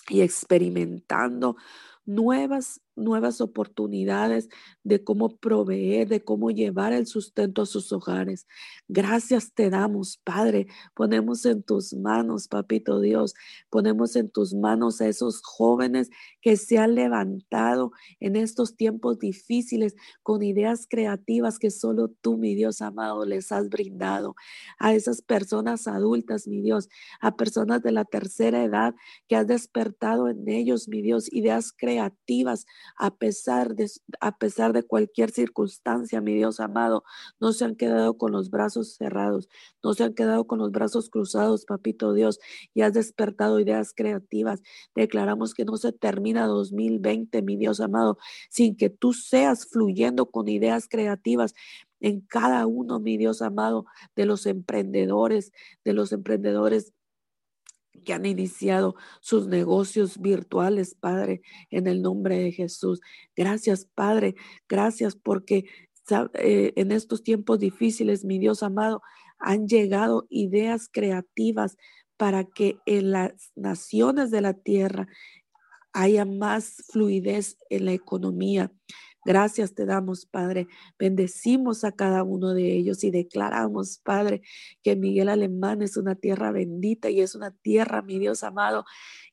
y experimentando nuevas nuevas oportunidades de cómo proveer, de cómo llevar el sustento a sus hogares. Gracias te damos, Padre. Ponemos en tus manos, Papito Dios, ponemos en tus manos a esos jóvenes que se han levantado en estos tiempos difíciles con ideas creativas que solo tú, mi Dios amado, les has brindado. A esas personas adultas, mi Dios, a personas de la tercera edad que has despertado en ellos, mi Dios, ideas creativas a pesar de, a pesar de cualquier circunstancia, mi Dios amado, no se han quedado con los brazos cerrados, no se han quedado con los brazos cruzados, papito Dios, y has despertado ideas creativas. Declaramos que no se termina 2020, mi Dios amado, sin que tú seas fluyendo con ideas creativas en cada uno, mi Dios amado, de los emprendedores, de los emprendedores que han iniciado sus negocios virtuales, Padre, en el nombre de Jesús. Gracias, Padre. Gracias porque eh, en estos tiempos difíciles, mi Dios amado, han llegado ideas creativas para que en las naciones de la tierra haya más fluidez en la economía, Gracias te damos, Padre. Bendecimos a cada uno de ellos y declaramos, Padre, que Miguel Alemán es una tierra bendita y es una tierra, mi Dios amado,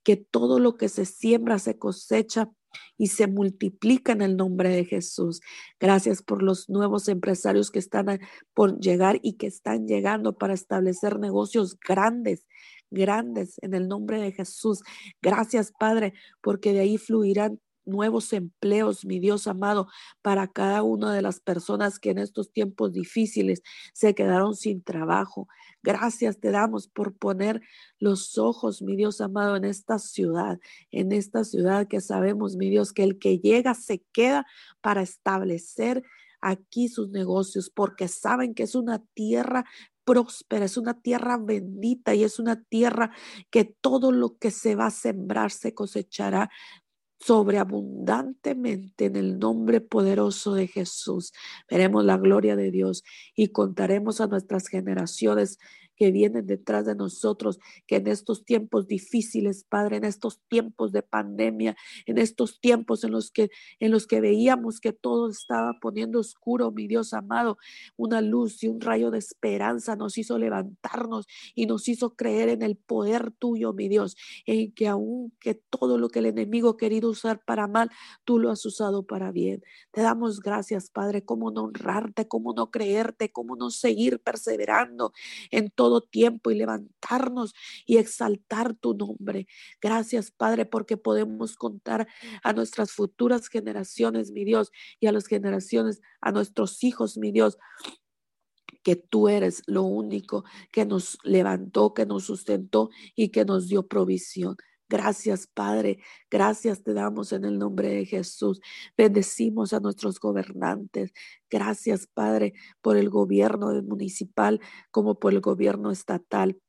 que todo lo que se siembra se cosecha y se multiplica en el nombre de Jesús. Gracias por los nuevos empresarios que están por llegar y que están llegando para establecer negocios grandes, grandes en el nombre de Jesús. Gracias, Padre, porque de ahí fluirán nuevos empleos, mi Dios amado, para cada una de las personas que en estos tiempos difíciles se quedaron sin trabajo. Gracias te damos por poner los ojos, mi Dios amado, en esta ciudad, en esta ciudad que sabemos, mi Dios, que el que llega se queda para establecer aquí sus negocios, porque saben que es una tierra próspera, es una tierra bendita y es una tierra que todo lo que se va a sembrar se cosechará sobreabundantemente en el nombre poderoso de Jesús. Veremos la gloria de Dios y contaremos a nuestras generaciones que vienen detrás de nosotros, que en estos tiempos difíciles, Padre, en estos tiempos de pandemia, en estos tiempos en los que en los que veíamos que todo estaba poniendo oscuro, mi Dios amado, una luz y un rayo de esperanza nos hizo levantarnos y nos hizo creer en el poder tuyo, mi Dios, en que aun que todo lo que el enemigo ha querido usar para mal, tú lo has usado para bien. Te damos gracias, Padre, cómo no honrarte, cómo no creerte, cómo no seguir perseverando en todo todo tiempo y levantarnos y exaltar tu nombre. Gracias, Padre, porque podemos contar a nuestras futuras generaciones, mi Dios, y a las generaciones, a nuestros hijos, mi Dios, que tú eres lo único que nos levantó, que nos sustentó y que nos dio provisión. Gracias, Padre. Gracias te damos en el nombre de Jesús. Bendecimos a nuestros gobernantes. Gracias, Padre, por el gobierno municipal como por el gobierno estatal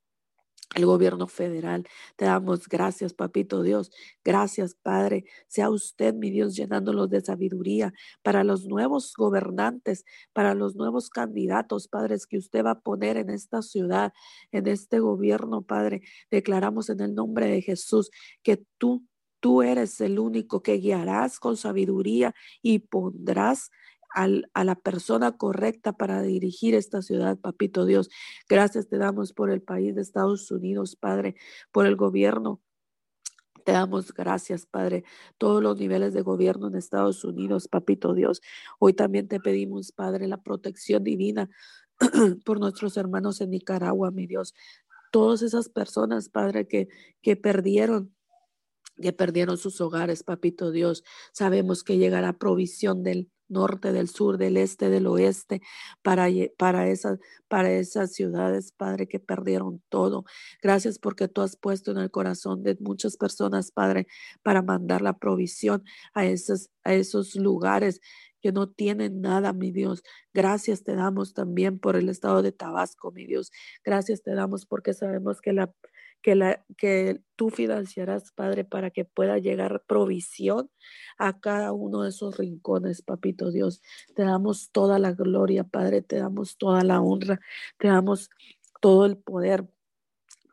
el gobierno federal. Te damos gracias, papito Dios. Gracias, Padre. Sea usted, mi Dios, llenándolos de sabiduría para los nuevos gobernantes, para los nuevos candidatos, padres, que usted va a poner en esta ciudad, en este gobierno, Padre. Declaramos en el nombre de Jesús que tú, tú eres el único que guiarás con sabiduría y pondrás a la persona correcta para dirigir esta ciudad, papito Dios. Gracias te damos por el país de Estados Unidos, Padre, por el gobierno te damos gracias, Padre, todos los niveles de gobierno en Estados Unidos, papito Dios. Hoy también te pedimos, Padre, la protección divina por nuestros hermanos en Nicaragua, mi Dios. Todas esas personas, Padre, que, que perdieron que perdieron sus hogares, papito Dios. Sabemos que llegará provisión del, norte, del sur, del este, del oeste, para, para, esas, para esas ciudades, Padre, que perdieron todo. Gracias porque tú has puesto en el corazón de muchas personas, Padre, para mandar la provisión a esos, a esos lugares que no tienen nada, mi Dios. Gracias te damos también por el estado de Tabasco, mi Dios. Gracias te damos porque sabemos que la que, tú financiarás, Padre, para que pueda llegar provisión a cada uno de esos rincones, Papito Dios. Te damos toda la gloria, Padre, te damos toda la honra, te damos todo el poder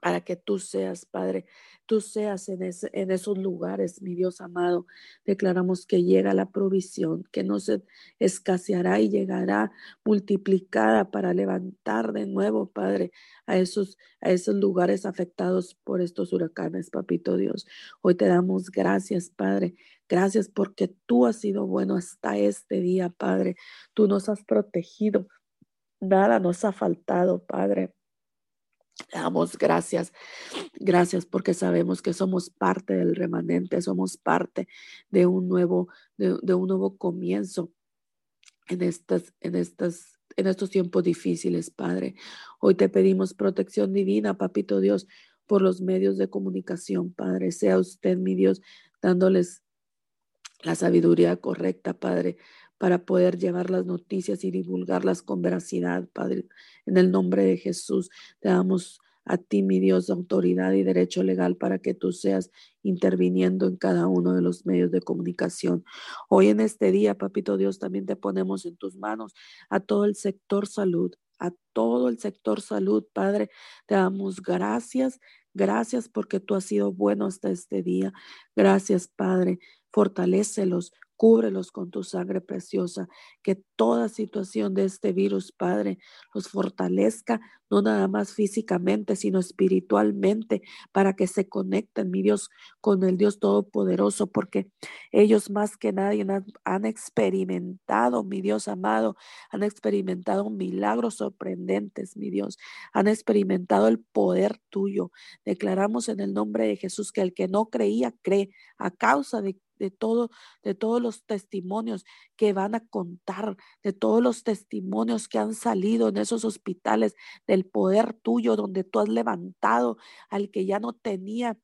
para que tú seas, Padre, tú seas en, en esos lugares, mi Dios amado. Declaramos que llega la provisión, que no se escaseará y llegará multiplicada para levantar de nuevo, Padre, a esos, a esos lugares afectados por estos huracanes, Papito Dios. Hoy te damos gracias, Padre. Gracias porque tú has sido bueno hasta este día, Padre. Tú nos has protegido. Nada nos ha faltado, Padre. Damos gracias, gracias porque sabemos que somos parte del remanente, somos parte de un nuevo, de, un nuevo comienzo en estas, en estas, en estos tiempos difíciles, Padre. Hoy te pedimos protección divina, Papito Dios, por los medios de comunicación, Padre. Sea usted, mi Dios, dándoles la sabiduría correcta, Padre, para poder llevar las noticias y divulgarlas con veracidad, Padre. En el nombre de Jesús, te damos a ti, mi Dios, autoridad y derecho legal para que tú seas interviniendo en cada uno de los medios de comunicación. Hoy en este día, Papito Dios, también te ponemos en tus manos a todo el sector salud, a todo el sector salud, Padre. Te damos gracias, gracias porque tú has sido bueno hasta este día. Gracias, Padre. Fortalécelos, Cúbrelos con tu sangre preciosa, que toda situación de este virus, Padre, los fortalezca, no nada más físicamente, sino espiritualmente, para que se conecten, mi Dios, con el Dios Todopoderoso, porque ellos más que nadie han, han experimentado, mi Dios amado, han experimentado milagros sorprendentes, mi Dios, han experimentado el poder tuyo. Declaramos en el nombre de Jesús que el que no creía, cree a causa de de todo, de todos los testimonios que van a contar, de todos los testimonios que han salido en esos hospitales, del poder tuyo, donde tú has levantado al que ya no tenía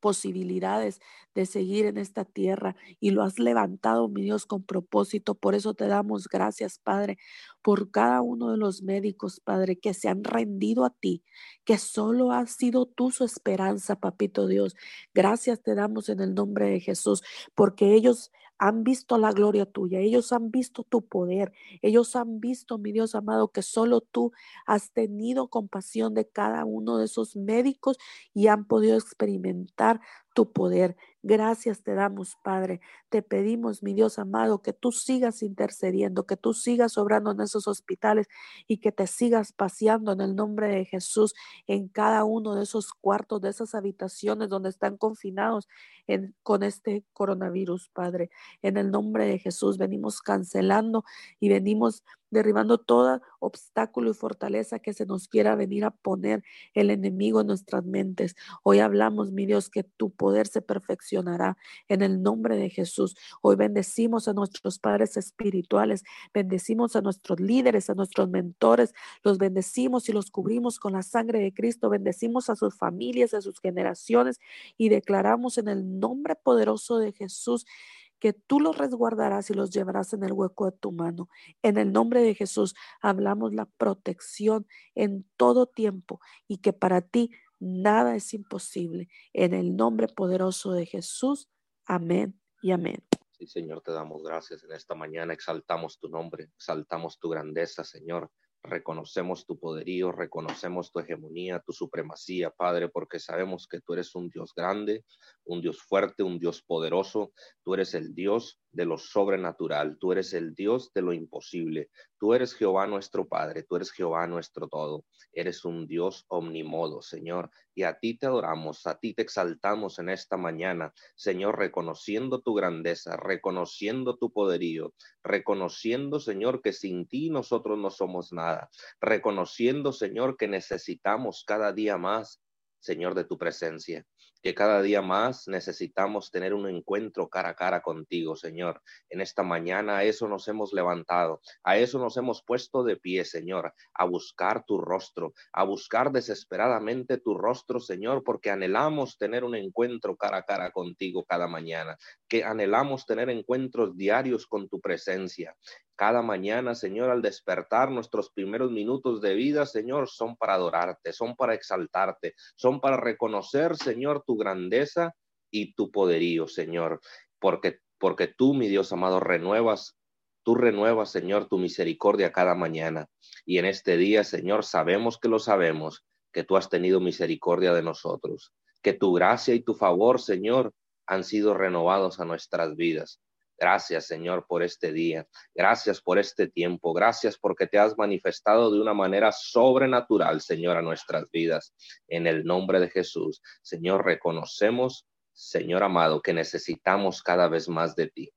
posibilidades de seguir en esta tierra y lo has levantado, mi Dios, con propósito. Por eso te damos gracias, Padre, por cada uno de los médicos, Padre, que se han rendido a ti, que solo has sido tú su esperanza, Papito Dios. Gracias te damos en el nombre de Jesús, porque ellos han visto la gloria tuya, ellos han visto tu poder, ellos han visto, mi Dios amado, que solo tú has tenido compasión de cada uno de esos médicos y han podido experimentar tu poder. Gracias te damos, Padre. Te pedimos, mi Dios amado, que tú sigas intercediendo, que tú sigas obrando en esos hospitales y que te sigas paseando en el nombre de Jesús en cada uno de esos cuartos, de esas habitaciones donde están confinados con este coronavirus, Padre. En el nombre de Jesús venimos cancelando y venimos derribando todo obstáculo y fortaleza que se nos quiera venir a poner el enemigo en nuestras mentes. Hoy hablamos, mi Dios, que tu poder se en el nombre de Jesús. Hoy bendecimos a nuestros padres espirituales, bendecimos a nuestros líderes, a nuestros mentores, los bendecimos y los cubrimos con la sangre de Cristo, bendecimos a sus familias, a sus generaciones y declaramos en el nombre poderoso de Jesús que tú los resguardarás y los llevarás en el hueco de tu mano. En el nombre de Jesús hablamos la protección en todo tiempo y que para ti nada es imposible. En el nombre poderoso de Jesús. Amén y amén. Sí, Señor, te damos gracias en esta mañana. Exaltamos tu nombre, exaltamos tu grandeza, Señor. Reconocemos tu poderío, reconocemos tu hegemonía, tu supremacía, Padre, porque sabemos que tú eres un Dios grande, un Dios fuerte, un Dios poderoso. Tú eres el Dios de lo sobrenatural, tú eres el Dios de lo imposible. Tú eres Jehová nuestro Padre, tú eres Jehová nuestro todo. Eres un Dios omnimodo, Señor, y a ti te adoramos, a ti te exaltamos en esta mañana, Señor, reconociendo tu grandeza, reconociendo tu poderío, reconociendo, Señor, que sin ti nosotros no somos nada, reconociendo, Señor, que necesitamos cada día más, Señor, de tu presencia que cada día más necesitamos tener un encuentro cara a cara contigo, Señor. En esta mañana a eso nos hemos levantado, a eso nos hemos puesto de pie, Señor, a buscar tu rostro, a buscar desesperadamente tu rostro, Señor, porque anhelamos tener un encuentro cara a cara contigo cada mañana, que anhelamos tener encuentros diarios con tu presencia. Cada mañana, Señor, al despertar nuestros primeros minutos de vida, Señor, son para adorarte, son para exaltarte, son para reconocer, Señor, tu grandeza y tu poderío, Señor, porque porque tú, mi Dios amado, renuevas Tú renuevas, Señor, tu misericordia cada mañana. Y en este día, Señor, sabemos que lo sabemos, que tú has tenido misericordia de nosotros, que tu gracia y tu favor, Señor, han sido renovados a nuestras vidas. Gracias, Señor, por este día. Gracias por este tiempo. Gracias porque te has manifestado de una manera sobrenatural, Señor, a nuestras vidas. En el nombre de Jesús, Señor, reconocemos, Señor amado, que necesitamos cada vez más de ti.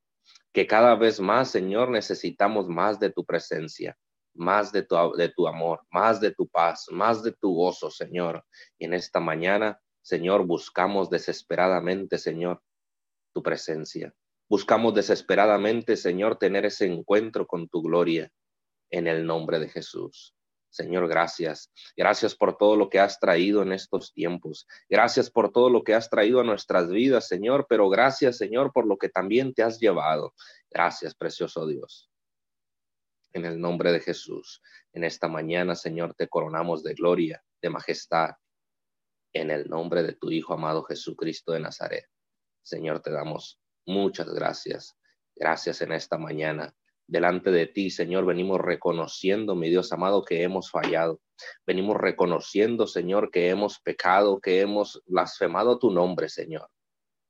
Que cada vez más, Señor, necesitamos más de tu presencia. más de tu, de tu amor, más de tu paz, más de tu gozo, Señor. Y en esta mañana, Señor, buscamos desesperadamente, Señor, tu presencia. Buscamos desesperadamente, Señor, tener ese encuentro con tu gloria en el nombre de Jesús. Señor, gracias. Gracias por todo lo que has traído en estos tiempos. Gracias por todo lo que has traído a nuestras vidas, Señor, pero gracias, Señor, por lo que también te has llevado. Gracias, precioso Dios. En el nombre de Jesús, en esta mañana, Señor, te coronamos de gloria, de majestad, en el nombre de tu Hijo amado Jesucristo de Nazaret. Señor, te damos muchas gracias. Gracias en esta mañana delante de ti, Señor, venimos reconociendo, mi Dios amado, que hemos fallado. Venimos reconociendo, Señor, que hemos pecado, que hemos blasfemado tu nombre, Señor.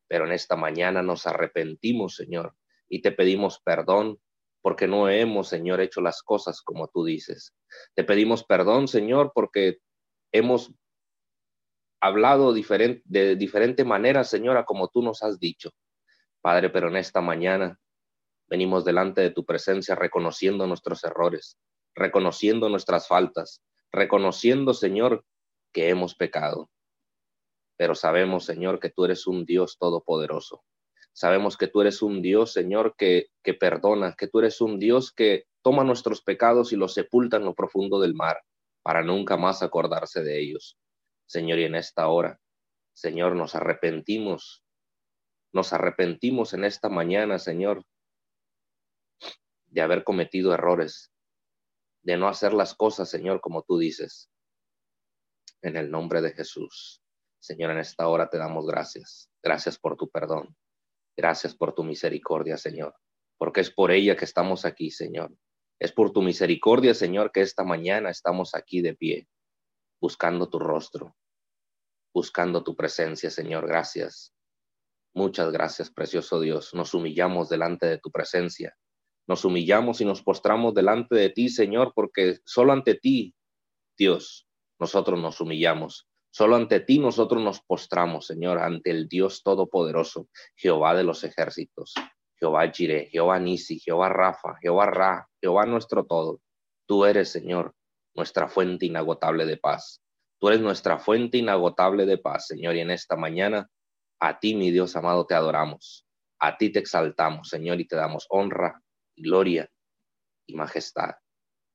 Pero en esta mañana nos arrepentimos, Señor, y te pedimos perdón porque no hemos, Señor, hecho las cosas como tú dices. Te pedimos perdón, Señor, porque hemos hablado de diferente manera, Señora, como tú nos has dicho. Padre, pero en esta mañana Venimos delante de tu presencia reconociendo nuestros errores, reconociendo nuestras faltas, reconociendo, Señor, que hemos pecado. Pero sabemos, Señor, que tú eres un Dios todopoderoso. Sabemos que tú eres un Dios, Señor, que, que perdona, que tú eres un Dios que toma nuestros pecados y los sepulta en lo profundo del mar, para nunca más acordarse de ellos. Señor, y en esta hora, Señor, nos arrepentimos, nos arrepentimos en esta mañana, Señor, de haber cometido errores, de no hacer las cosas, Señor, como tú dices. En el nombre de Jesús. Señor, en esta hora te damos gracias. Gracias por tu perdón. Gracias por tu misericordia, Señor. Porque es por ella que estamos aquí, Señor. Es por tu misericordia, Señor, que esta mañana estamos aquí de pie, buscando tu rostro, buscando tu presencia, Señor. Gracias. Muchas gracias, precioso Dios. Nos humillamos delante de tu presencia nos humillamos y nos postramos delante de ti, Señor, porque solo ante ti, Dios, nosotros nos humillamos. Solo ante ti nosotros nos postramos, Señor, ante el Dios Todopoderoso, Jehová de los ejércitos, Jehová Jireh, Jehová Nisi, Jehová Rafa, Jehová Ra, Jehová nuestro todo. Tú eres, Señor, nuestra fuente inagotable de paz. Tú eres nuestra fuente inagotable de paz, Señor, y en esta mañana a ti, mi Dios amado, te adoramos. A ti te exaltamos, Señor, y te damos honra, gloria y majestad.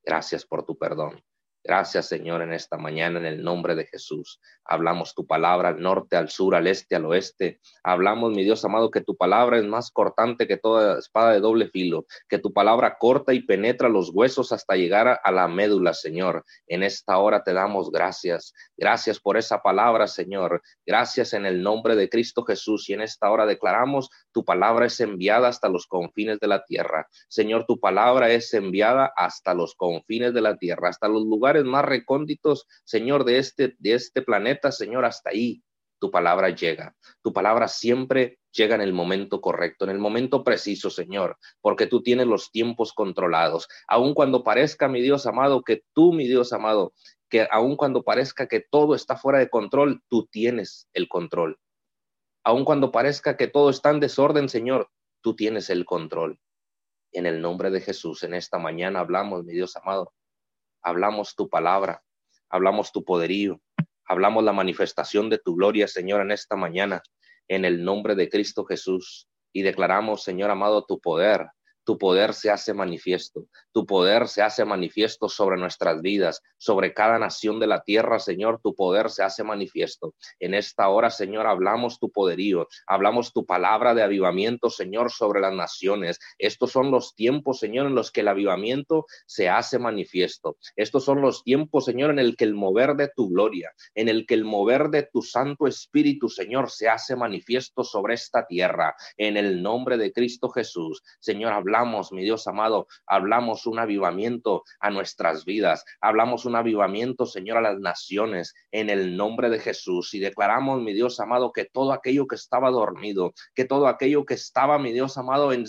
Gracias por tu perdón. Gracias, Señor, en esta mañana, en el nombre de Jesús. Hablamos tu palabra al norte, al sur, al este, al oeste. Hablamos, mi Dios amado, que tu palabra es más cortante que toda espada de doble filo, que tu palabra corta y penetra los huesos hasta llegar a la médula, Señor. En esta hora te damos gracias. Gracias por esa palabra, Señor. Gracias en el nombre de Cristo Jesús. Y en esta hora declaramos, tu palabra es enviada hasta los confines de la tierra. Señor, tu palabra es enviada hasta los confines de la tierra, hasta los lugares más recónditos, Señor, de este, de este planeta, Señor, hasta ahí tu palabra llega. Tu palabra siempre llega en el momento correcto, en el momento preciso, Señor, porque tú tienes los tiempos controlados. Aun cuando parezca, mi Dios amado, que tú, mi Dios amado, que aun cuando parezca que todo está fuera de control, tú tienes el control. Aun cuando parezca que todo está en desorden, Señor, tú tienes el control. En el nombre de Jesús, en esta mañana hablamos, mi Dios amado, hablamos tu palabra, hablamos tu poderío, hablamos la manifestación de tu gloria, Señor, en esta mañana, en el nombre de Cristo Jesús. Y declaramos, Señor amado, tu poder, tu poder se hace manifiesto, tu poder se hace manifiesto sobre nuestras vidas, sobre cada nación de la tierra, Señor, tu poder se hace manifiesto. En esta hora, Señor, hablamos tu poderío, hablamos tu palabra de avivamiento, Señor, sobre las naciones. Estos son los tiempos, Señor, en los que el avivamiento se hace manifiesto. Estos son los tiempos, Señor, en el que el mover de tu gloria, en el que el mover de tu Santo Espíritu, Señor, se hace manifiesto sobre esta tierra. En el nombre de Cristo Jesús, Señor, hablamos hablamos, mi Dios amado, hablamos un avivamiento a nuestras vidas, hablamos un avivamiento, Señor, a las naciones, en el nombre de Jesús, y declaramos, mi Dios amado, que todo aquello que estaba dormido, que todo aquello que estaba, mi Dios amado, en,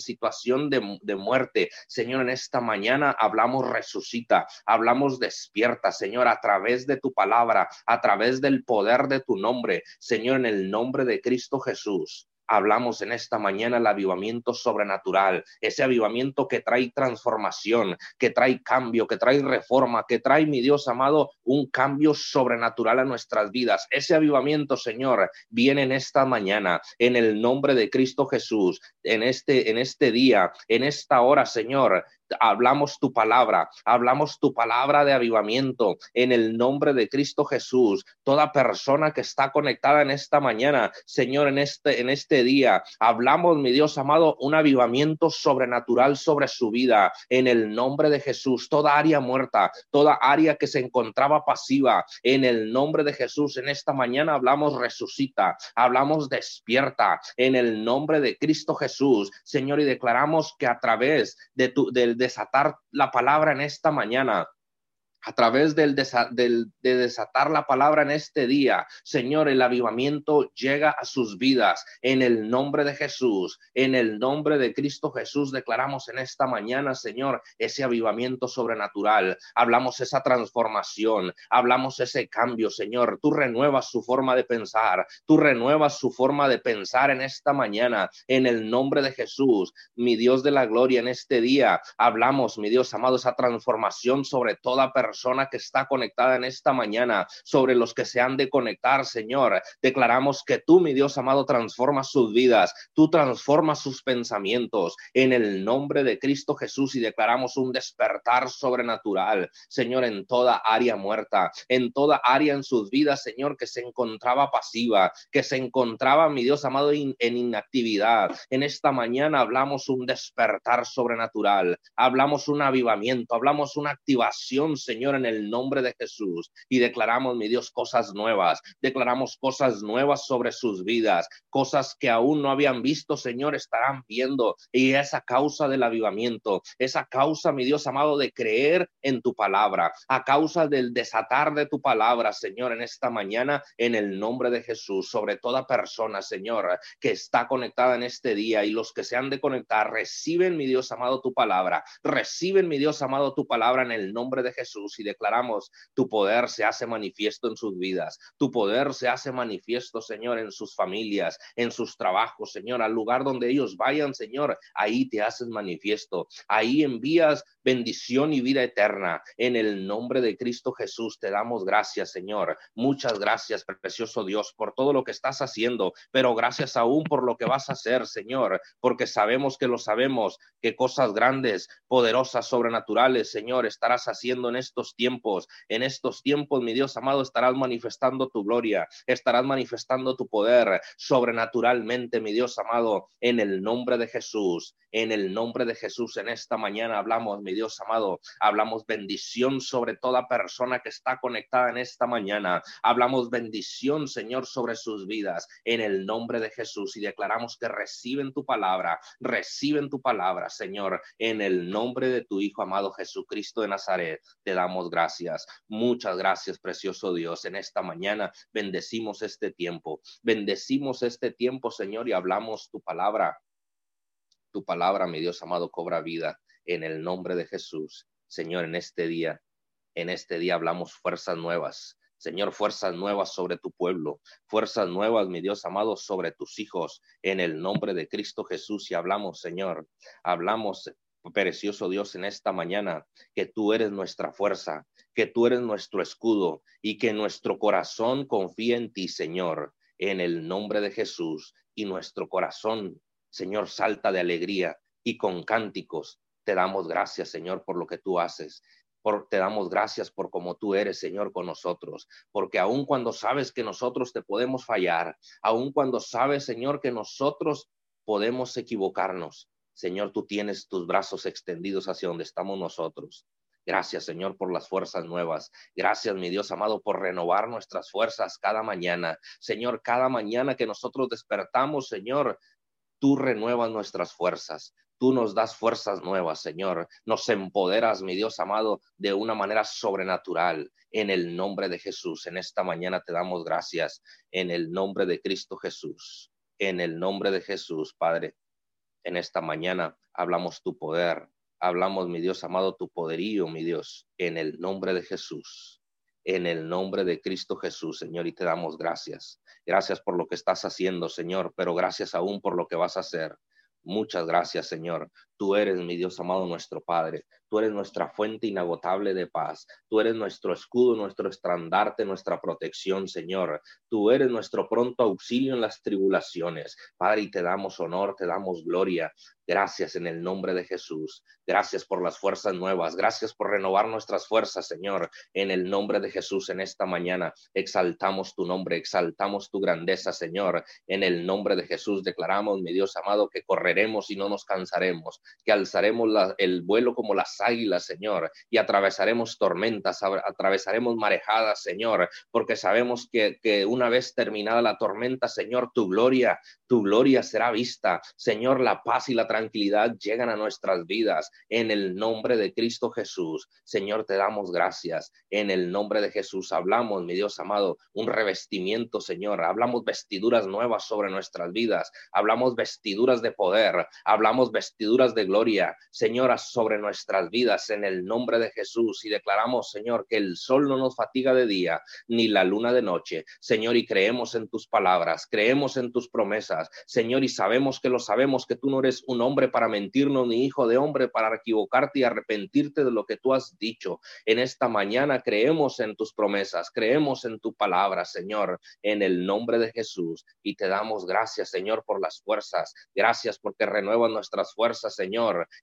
situación de, de muerte, Señor, en esta mañana hablamos resucita, hablamos despierta, Señor, a través de tu palabra, a través del poder de tu nombre, Señor, en el nombre de Cristo Jesús. Hablamos en esta mañana el avivamiento sobrenatural, ese avivamiento que trae transformación, que trae cambio, que trae reforma, que trae, mi Dios amado, un cambio sobrenatural a nuestras vidas. Ese avivamiento, Señor, viene en esta mañana, en el nombre de Cristo Jesús, en este, en este día, en esta hora, Señor hablamos tu palabra, hablamos tu palabra de avivamiento en el nombre de Cristo Jesús. Toda persona que está conectada en esta mañana, Señor, en este, en este día, hablamos, mi Dios amado, un avivamiento sobrenatural sobre su vida en el nombre de Jesús. Toda área muerta, toda área que se encontraba pasiva, en el nombre de Jesús, en esta mañana hablamos resucita, hablamos despierta en el nombre de Cristo Jesús, Señor, y declaramos que a través de tu, del desatar la palabra en esta mañana a través del, de desatar la palabra en este día, Señor, el avivamiento llega a sus vidas en el nombre de Jesús, en el nombre de Cristo Jesús. Declaramos en esta mañana, Señor, ese avivamiento sobrenatural. Hablamos esa transformación, hablamos ese cambio, Señor. Tú renuevas su forma de pensar, tú renuevas su forma de pensar en esta mañana, en el nombre de Jesús, mi Dios de la gloria, en este día. Hablamos, mi Dios amado, esa transformación sobre toda persona persona que está conectada en esta mañana, sobre los que se han de conectar, Señor. Declaramos que tú, mi Dios amado, transformas sus vidas, tú transformas sus pensamientos en el nombre de Cristo Jesús y declaramos un despertar sobrenatural, Señor, en toda área muerta, en toda área en sus vidas, Señor, que se encontraba pasiva, que se encontraba, mi Dios amado, en inactividad. En esta mañana hablamos un despertar sobrenatural, hablamos un avivamiento, hablamos una activación, Señor Señor, en el nombre de Jesús. Y declaramos, mi Dios, cosas nuevas. Declaramos cosas nuevas sobre sus vidas. Cosas que aún no habían visto, Señor, estarán viendo. Y esa causa del avivamiento, esa causa, mi Dios amado, de creer en tu palabra, a causa del desatar de tu palabra, Señor, en esta mañana, en el nombre de Jesús, sobre toda persona, Señor, que está conectada en este día y los que se han de conectar, reciben, mi Dios amado, tu palabra. Reciben, mi Dios amado, tu palabra en el nombre de Jesús y declaramos, tu poder se hace manifiesto en sus vidas, tu poder se hace manifiesto, Señor, en sus familias, en sus trabajos, Señor, al lugar donde ellos vayan, Señor, ahí te haces manifiesto, ahí envías bendición y vida eterna. En el nombre de Cristo Jesús te damos gracias, Señor. Muchas gracias, precioso Dios, por todo lo que estás haciendo, pero gracias aún por lo que vas a hacer, Señor, porque sabemos que lo sabemos, que cosas grandes, poderosas, sobrenaturales, Señor, estarás haciendo en estos tiempos. En estos tiempos, mi Dios amado, estarás manifestando tu gloria, estarás manifestando tu poder sobrenaturalmente, mi Dios amado, en el nombre de Jesús. En el nombre de Jesús, en esta mañana hablamos, mi Dios amado, hablamos bendición sobre toda persona que está conectada en esta mañana. Hablamos bendición, Señor, sobre sus vidas, en el nombre de Jesús. Y declaramos que reciben tu palabra, reciben tu palabra, Señor, en el nombre de tu Hijo amado Jesucristo de Nazaret. Te damos gracias. Muchas gracias, precioso Dios. En esta mañana bendecimos este tiempo. Bendecimos este tiempo, Señor, y hablamos tu palabra. Tu palabra, mi Dios amado, cobra vida en el nombre de Jesús. Señor, en este día, en este día hablamos fuerzas nuevas. Señor, fuerzas nuevas sobre tu pueblo, fuerzas nuevas, mi Dios amado, sobre tus hijos, en el nombre de Cristo Jesús. Y hablamos, Señor, hablamos precioso Dios, en esta mañana, que tú eres nuestra fuerza, que tú eres nuestro escudo y que nuestro corazón confía en ti, Señor, en el nombre de Jesús. Y nuestro corazón, Señor, salta de alegría y con cánticos. Te damos gracias, Señor, por lo que tú haces. Por, te damos gracias por como tú eres, Señor, con nosotros, porque aun cuando sabes que nosotros te podemos fallar, aun cuando sabes, Señor, que nosotros podemos equivocarnos, Señor, tú tienes tus brazos extendidos hacia donde estamos nosotros. Gracias, Señor, por las fuerzas nuevas. Gracias, mi Dios amado, por renovar nuestras fuerzas cada mañana. Señor, cada mañana que nosotros despertamos, Señor, tú renuevas nuestras fuerzas. Tú nos das fuerzas nuevas, Señor. Nos empoderas, mi Dios amado, de una manera sobrenatural. En el nombre de Jesús, en esta mañana te damos gracias. En el nombre de Cristo Jesús. En el nombre de Jesús, Padre en esta mañana hablamos tu poder, hablamos, mi Dios amado, tu poderío, mi Dios, en el nombre de Jesús, en el nombre de Cristo Jesús, Señor, y te damos gracias. Gracias por lo que estás haciendo, Señor, pero gracias aún por lo que vas a hacer. Muchas gracias, Señor. Tú eres mi Dios amado, nuestro Padre. Tú eres nuestra fuente inagotable de paz. Tú eres nuestro escudo, nuestro estandarte, nuestra protección, Señor. Tú eres nuestro pronto auxilio en las tribulaciones. Padre, y te damos honor, te damos gloria. Gracias en el nombre de Jesús. Gracias por las fuerzas nuevas. Gracias por renovar nuestras fuerzas, Señor. En el nombre de Jesús, en esta mañana, exaltamos tu nombre, exaltamos tu grandeza, Señor. En el nombre de Jesús, declaramos, mi Dios amado, que correremos y no nos cansaremos, que alzaremos el vuelo como las águilas, Señor, y atravesaremos tormentas, atravesaremos marejadas, Señor, porque sabemos que, que una vez terminada la tormenta, Señor, tu gloria, tu gloria será vista. Señor, la paz y la tranquilidad llegan a nuestras vidas. En el nombre de Cristo Jesús, Señor, te damos gracias. En el nombre de Jesús hablamos, mi Dios amado, un revestimiento, Señor. Hablamos vestiduras nuevas sobre nuestras vidas. Hablamos vestiduras de poder. Hablamos vestiduras de gloria, Señora, sobre nuestras vidas en el nombre de Jesús y declaramos, Señor, que el sol no nos fatiga de día ni la luna de noche, Señor, y creemos en tus palabras, creemos en tus promesas, Señor, y sabemos que lo sabemos que tú no eres un hombre para mentirnos ni hijo de hombre para equivocarte y arrepentirte de lo que tú has dicho. En esta mañana creemos en tus promesas, creemos en tu palabra, Señor, en el nombre de Jesús y te damos gracias, Señor, por las fuerzas. Gracias porque renuevas nuestras fuerzas, Señor,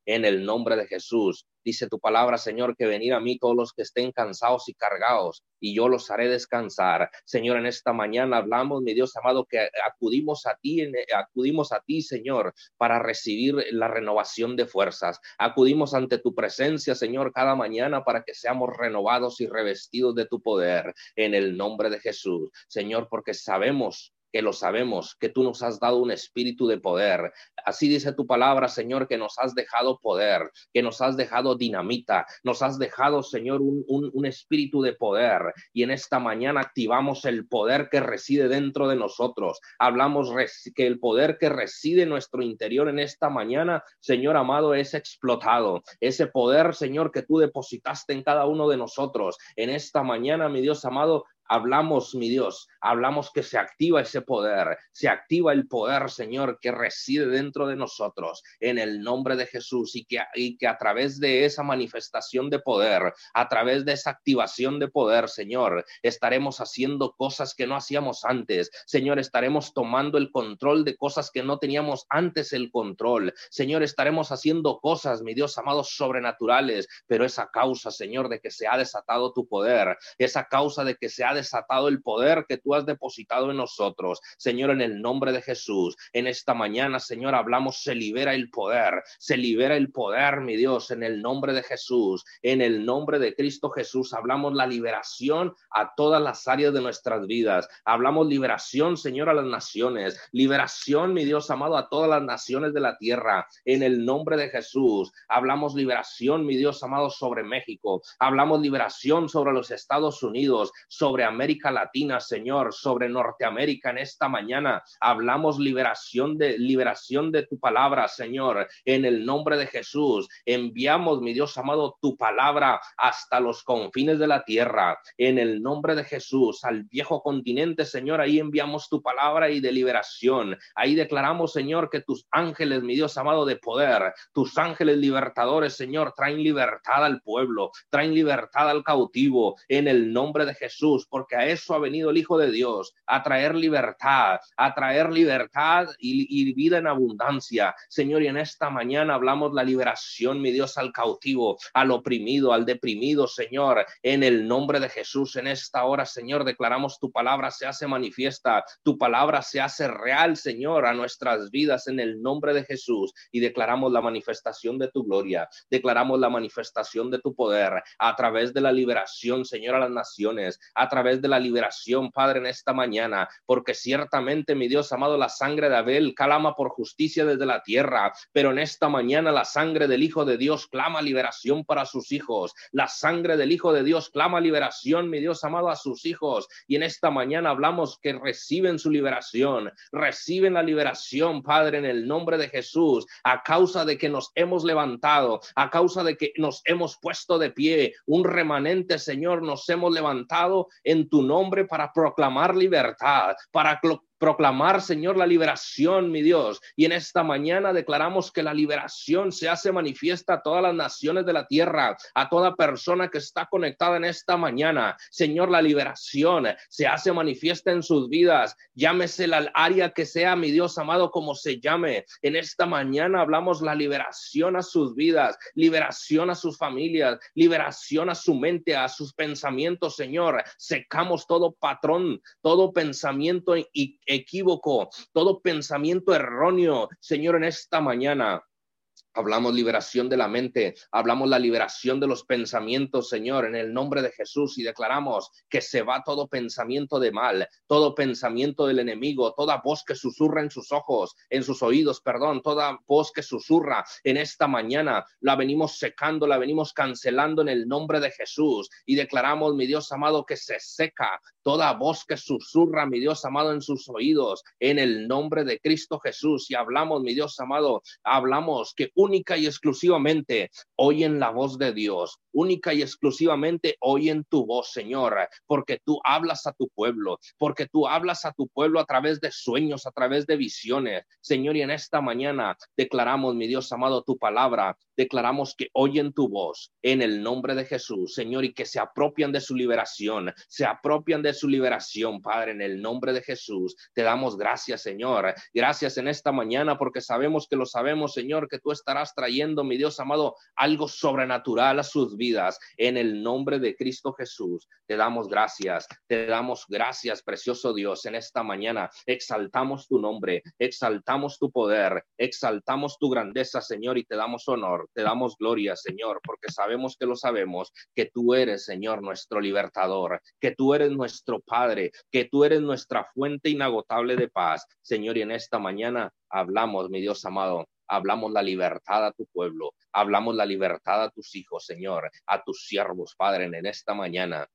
en el nombre de Jesús. Dice tu palabra, Señor, que venir a mí todos los que estén cansados y cargados, y yo los haré descansar. Señor, en esta mañana hablamos, mi Dios amado, que acudimos a ti, acudimos a ti, Señor, para recibir la renovación de fuerzas. Acudimos ante tu presencia, Señor, cada mañana para que seamos renovados y revestidos de tu poder, en el nombre de Jesús. Señor, porque sabemos que lo sabemos, que tú nos has dado un espíritu de poder. Así dice tu palabra, Señor, que nos has dejado poder, que nos has dejado dinamita, nos has dejado, Señor, un, un, espíritu de poder. Y en esta mañana activamos el poder que reside dentro de nosotros. Hablamos que el poder que reside en nuestro interior en esta mañana, Señor amado, es explotado. Ese poder, Señor, que tú depositaste en cada uno de nosotros. En esta mañana, mi Dios amado, hablamos, mi Dios, hablamos que se activa ese poder, se activa el poder, Señor, que reside dentro de nosotros en el nombre de Jesús y que, y que a través de esa manifestación de poder, a través de esa activación de poder, Señor, estaremos haciendo cosas que no hacíamos antes. Señor, estaremos tomando el control de cosas que no teníamos antes el control. Señor, estaremos haciendo cosas, mi Dios amado, sobrenaturales, pero esa causa, Señor, de que se ha desatado tu poder, esa causa de que se ha desatado el poder que tú has depositado en nosotros. Señor, en el nombre de Jesús, en esta mañana, Señor, hablamos, se libera el poder, se libera el poder, mi Dios, en el nombre de Jesús, en el nombre de Cristo Jesús, hablamos la liberación a todas las áreas de nuestras vidas. Hablamos liberación, Señor, a las naciones, liberación, mi Dios amado, a todas las naciones de la tierra, en el nombre de Jesús. Hablamos liberación, mi Dios amado, sobre México. Hablamos liberación sobre los Estados Unidos, sobre América Latina, Señor, sobre Norteamérica en esta mañana. Hablamos liberación de liberación de tu palabra, Señor, en el nombre de Jesús. Enviamos, mi Dios amado, tu palabra hasta los confines de la tierra, en el nombre de Jesús, al viejo continente, Señor, ahí enviamos tu palabra y de liberación. Ahí declaramos, Señor, que tus ángeles, mi Dios amado, de poder, tus ángeles libertadores, Señor, traen libertad al pueblo, traen libertad al cautivo, en el nombre de Jesús porque a eso ha venido el Hijo de Dios, a traer libertad, a traer libertad y, vida en abundancia. Señor, y en esta mañana hablamos la liberación, mi Dios, al cautivo, al oprimido, al deprimido, Señor, en el nombre de Jesús. En esta hora, Señor, declaramos tu palabra se hace manifiesta, tu palabra se hace real, Señor, a nuestras vidas en el nombre de Jesús y declaramos la manifestación de tu gloria, declaramos la manifestación de tu poder a través de la liberación, Señor, a las naciones, a través través de la liberación, Padre, en esta mañana, porque ciertamente, mi Dios amado, la sangre de Abel clama por justicia desde la tierra, pero en esta mañana la sangre del Hijo de Dios clama liberación para sus hijos. La sangre del Hijo de Dios clama liberación, mi Dios amado, a sus hijos. Y en esta mañana hablamos que reciben su liberación, reciben la liberación, Padre, en el nombre de Jesús, a causa de que nos hemos levantado, a causa de que nos hemos puesto de pie, un remanente, Señor, nos hemos levantado en tu nombre para proclamar libertad, para proclamar, Señor, la liberación, mi Dios. Y en esta mañana declaramos que la liberación se hace manifiesta a todas las naciones de la tierra, a toda persona que está conectada en esta mañana. Señor, la liberación se hace manifiesta en sus vidas. Llámese la área que sea, mi Dios amado, como se llame. En esta mañana hablamos la liberación a sus vidas, liberación a sus familias, liberación a su mente, a sus pensamientos, Señor. Secamos todo patrón, todo pensamiento y equívoco, todo pensamiento erróneo, Señor, en esta mañana. Hablamos liberación de la mente, hablamos la liberación de los pensamientos, Señor, en el nombre de Jesús y declaramos que se va todo pensamiento de mal, todo pensamiento del enemigo, toda voz que susurra en sus ojos, en sus oídos, perdón, toda voz que susurra en esta mañana, la venimos secando, la venimos cancelando en el nombre de Jesús y declaramos, mi Dios amado, que se seca toda voz que susurra, mi Dios amado, en sus oídos, en el nombre de Cristo Jesús y hablamos, mi Dios amado, hablamos que única y exclusivamente oyen la voz de Dios, única y exclusivamente oyen tu voz, Señor, porque tú hablas a tu pueblo, porque tú hablas a tu pueblo a través de sueños, a través de visiones. Señor, y en esta mañana declaramos, mi Dios amado, tu palabra, declaramos que oyen tu voz en el nombre de Jesús, Señor, y que se apropian de su liberación, se apropian de su liberación, Padre, en el nombre de Jesús. Te damos gracias, Señor. Gracias en esta mañana porque sabemos que lo sabemos, Señor, que tú estás estarás trayendo, mi Dios amado, algo sobrenatural a sus vidas. En el nombre de Cristo Jesús, te damos gracias, te damos gracias, precioso Dios, en esta mañana. Exaltamos tu nombre, exaltamos tu poder, exaltamos tu grandeza, Señor, y te damos honor, te damos gloria, Señor, porque sabemos que lo sabemos, que tú eres, Señor, nuestro libertador, que tú eres nuestro Padre, que tú eres nuestra fuente inagotable de paz, Señor, y en esta mañana hablamos, mi Dios amado, hablamos la libertad a tu pueblo, hablamos la libertad a tus hijos, Señor, a tus siervos, Padre, en esta mañana.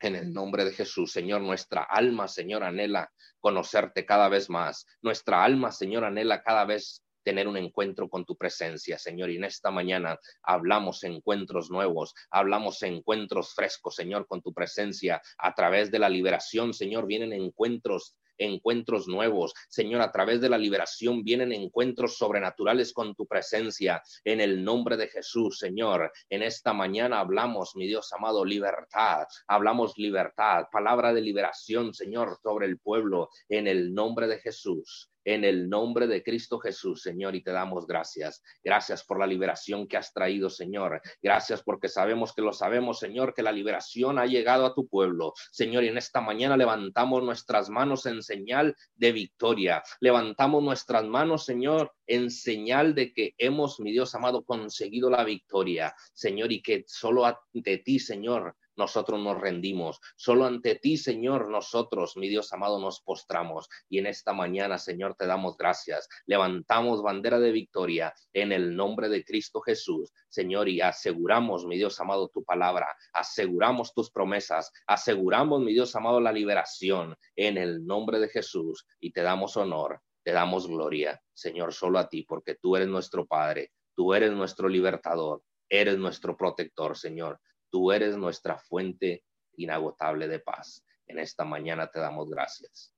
En el nombre de Jesús, Señor, nuestra alma, Señor, anhela conocerte cada vez más. Nuestra alma, Señor, anhela cada vez tener un encuentro con tu presencia, Señor. Y en esta mañana hablamos encuentros nuevos, hablamos encuentros frescos, Señor, con tu presencia. A través de la liberación, Señor, vienen encuentros encuentros nuevos. Señor, a través de la liberación vienen encuentros sobrenaturales con tu presencia. En el nombre de Jesús, Señor, en esta mañana hablamos, mi Dios amado, libertad. Hablamos libertad, palabra de liberación, Señor, sobre el pueblo. En el nombre de Jesús en el nombre de Cristo Jesús, Señor, y te damos gracias. Gracias por la liberación que has traído, Señor. Gracias porque sabemos que lo sabemos, Señor, que la liberación ha llegado a tu pueblo. Señor, y en esta mañana levantamos nuestras manos en señal de victoria. Levantamos nuestras manos, Señor, en señal de que hemos, mi Dios amado, conseguido la victoria, Señor, y que solo ante ti, Señor, nosotros nos rendimos. Solo ante ti, Señor, nosotros, mi Dios amado, nos postramos. Y en esta mañana, Señor, te damos gracias. Levantamos bandera de victoria en el nombre de Cristo Jesús, Señor, y aseguramos, mi Dios amado, tu palabra. Aseguramos tus promesas. Aseguramos, mi Dios amado, la liberación en el nombre de Jesús. Y te damos honor, te damos gloria, Señor, solo a ti, porque tú eres nuestro Padre. Tú eres nuestro libertador, eres nuestro protector, Señor. Tú eres nuestra fuente inagotable de paz. En esta mañana te damos gracias.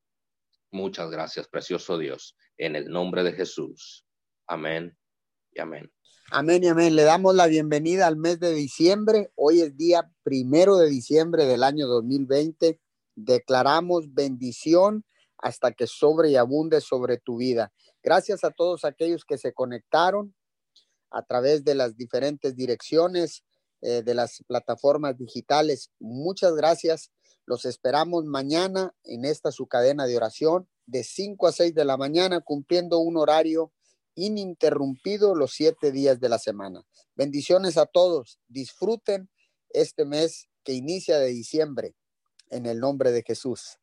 Muchas gracias, precioso Dios, en el nombre de Jesús. Amén y amén. Amén y amén. Le damos la bienvenida al mes de diciembre. Hoy es día primero de diciembre del año 2020. Declaramos bendición hasta que sobre y abunde sobre tu vida. Gracias a todos aquellos que se conectaron a través de las diferentes direcciones eh, de las plataformas digitales. Muchas gracias. Los esperamos mañana en esta su cadena de oración de 5 a 6 de la mañana, cumpliendo un horario ininterrumpido los siete días de la semana. Bendiciones a todos. Disfruten este mes que inicia de diciembre. en el nombre de Jesús.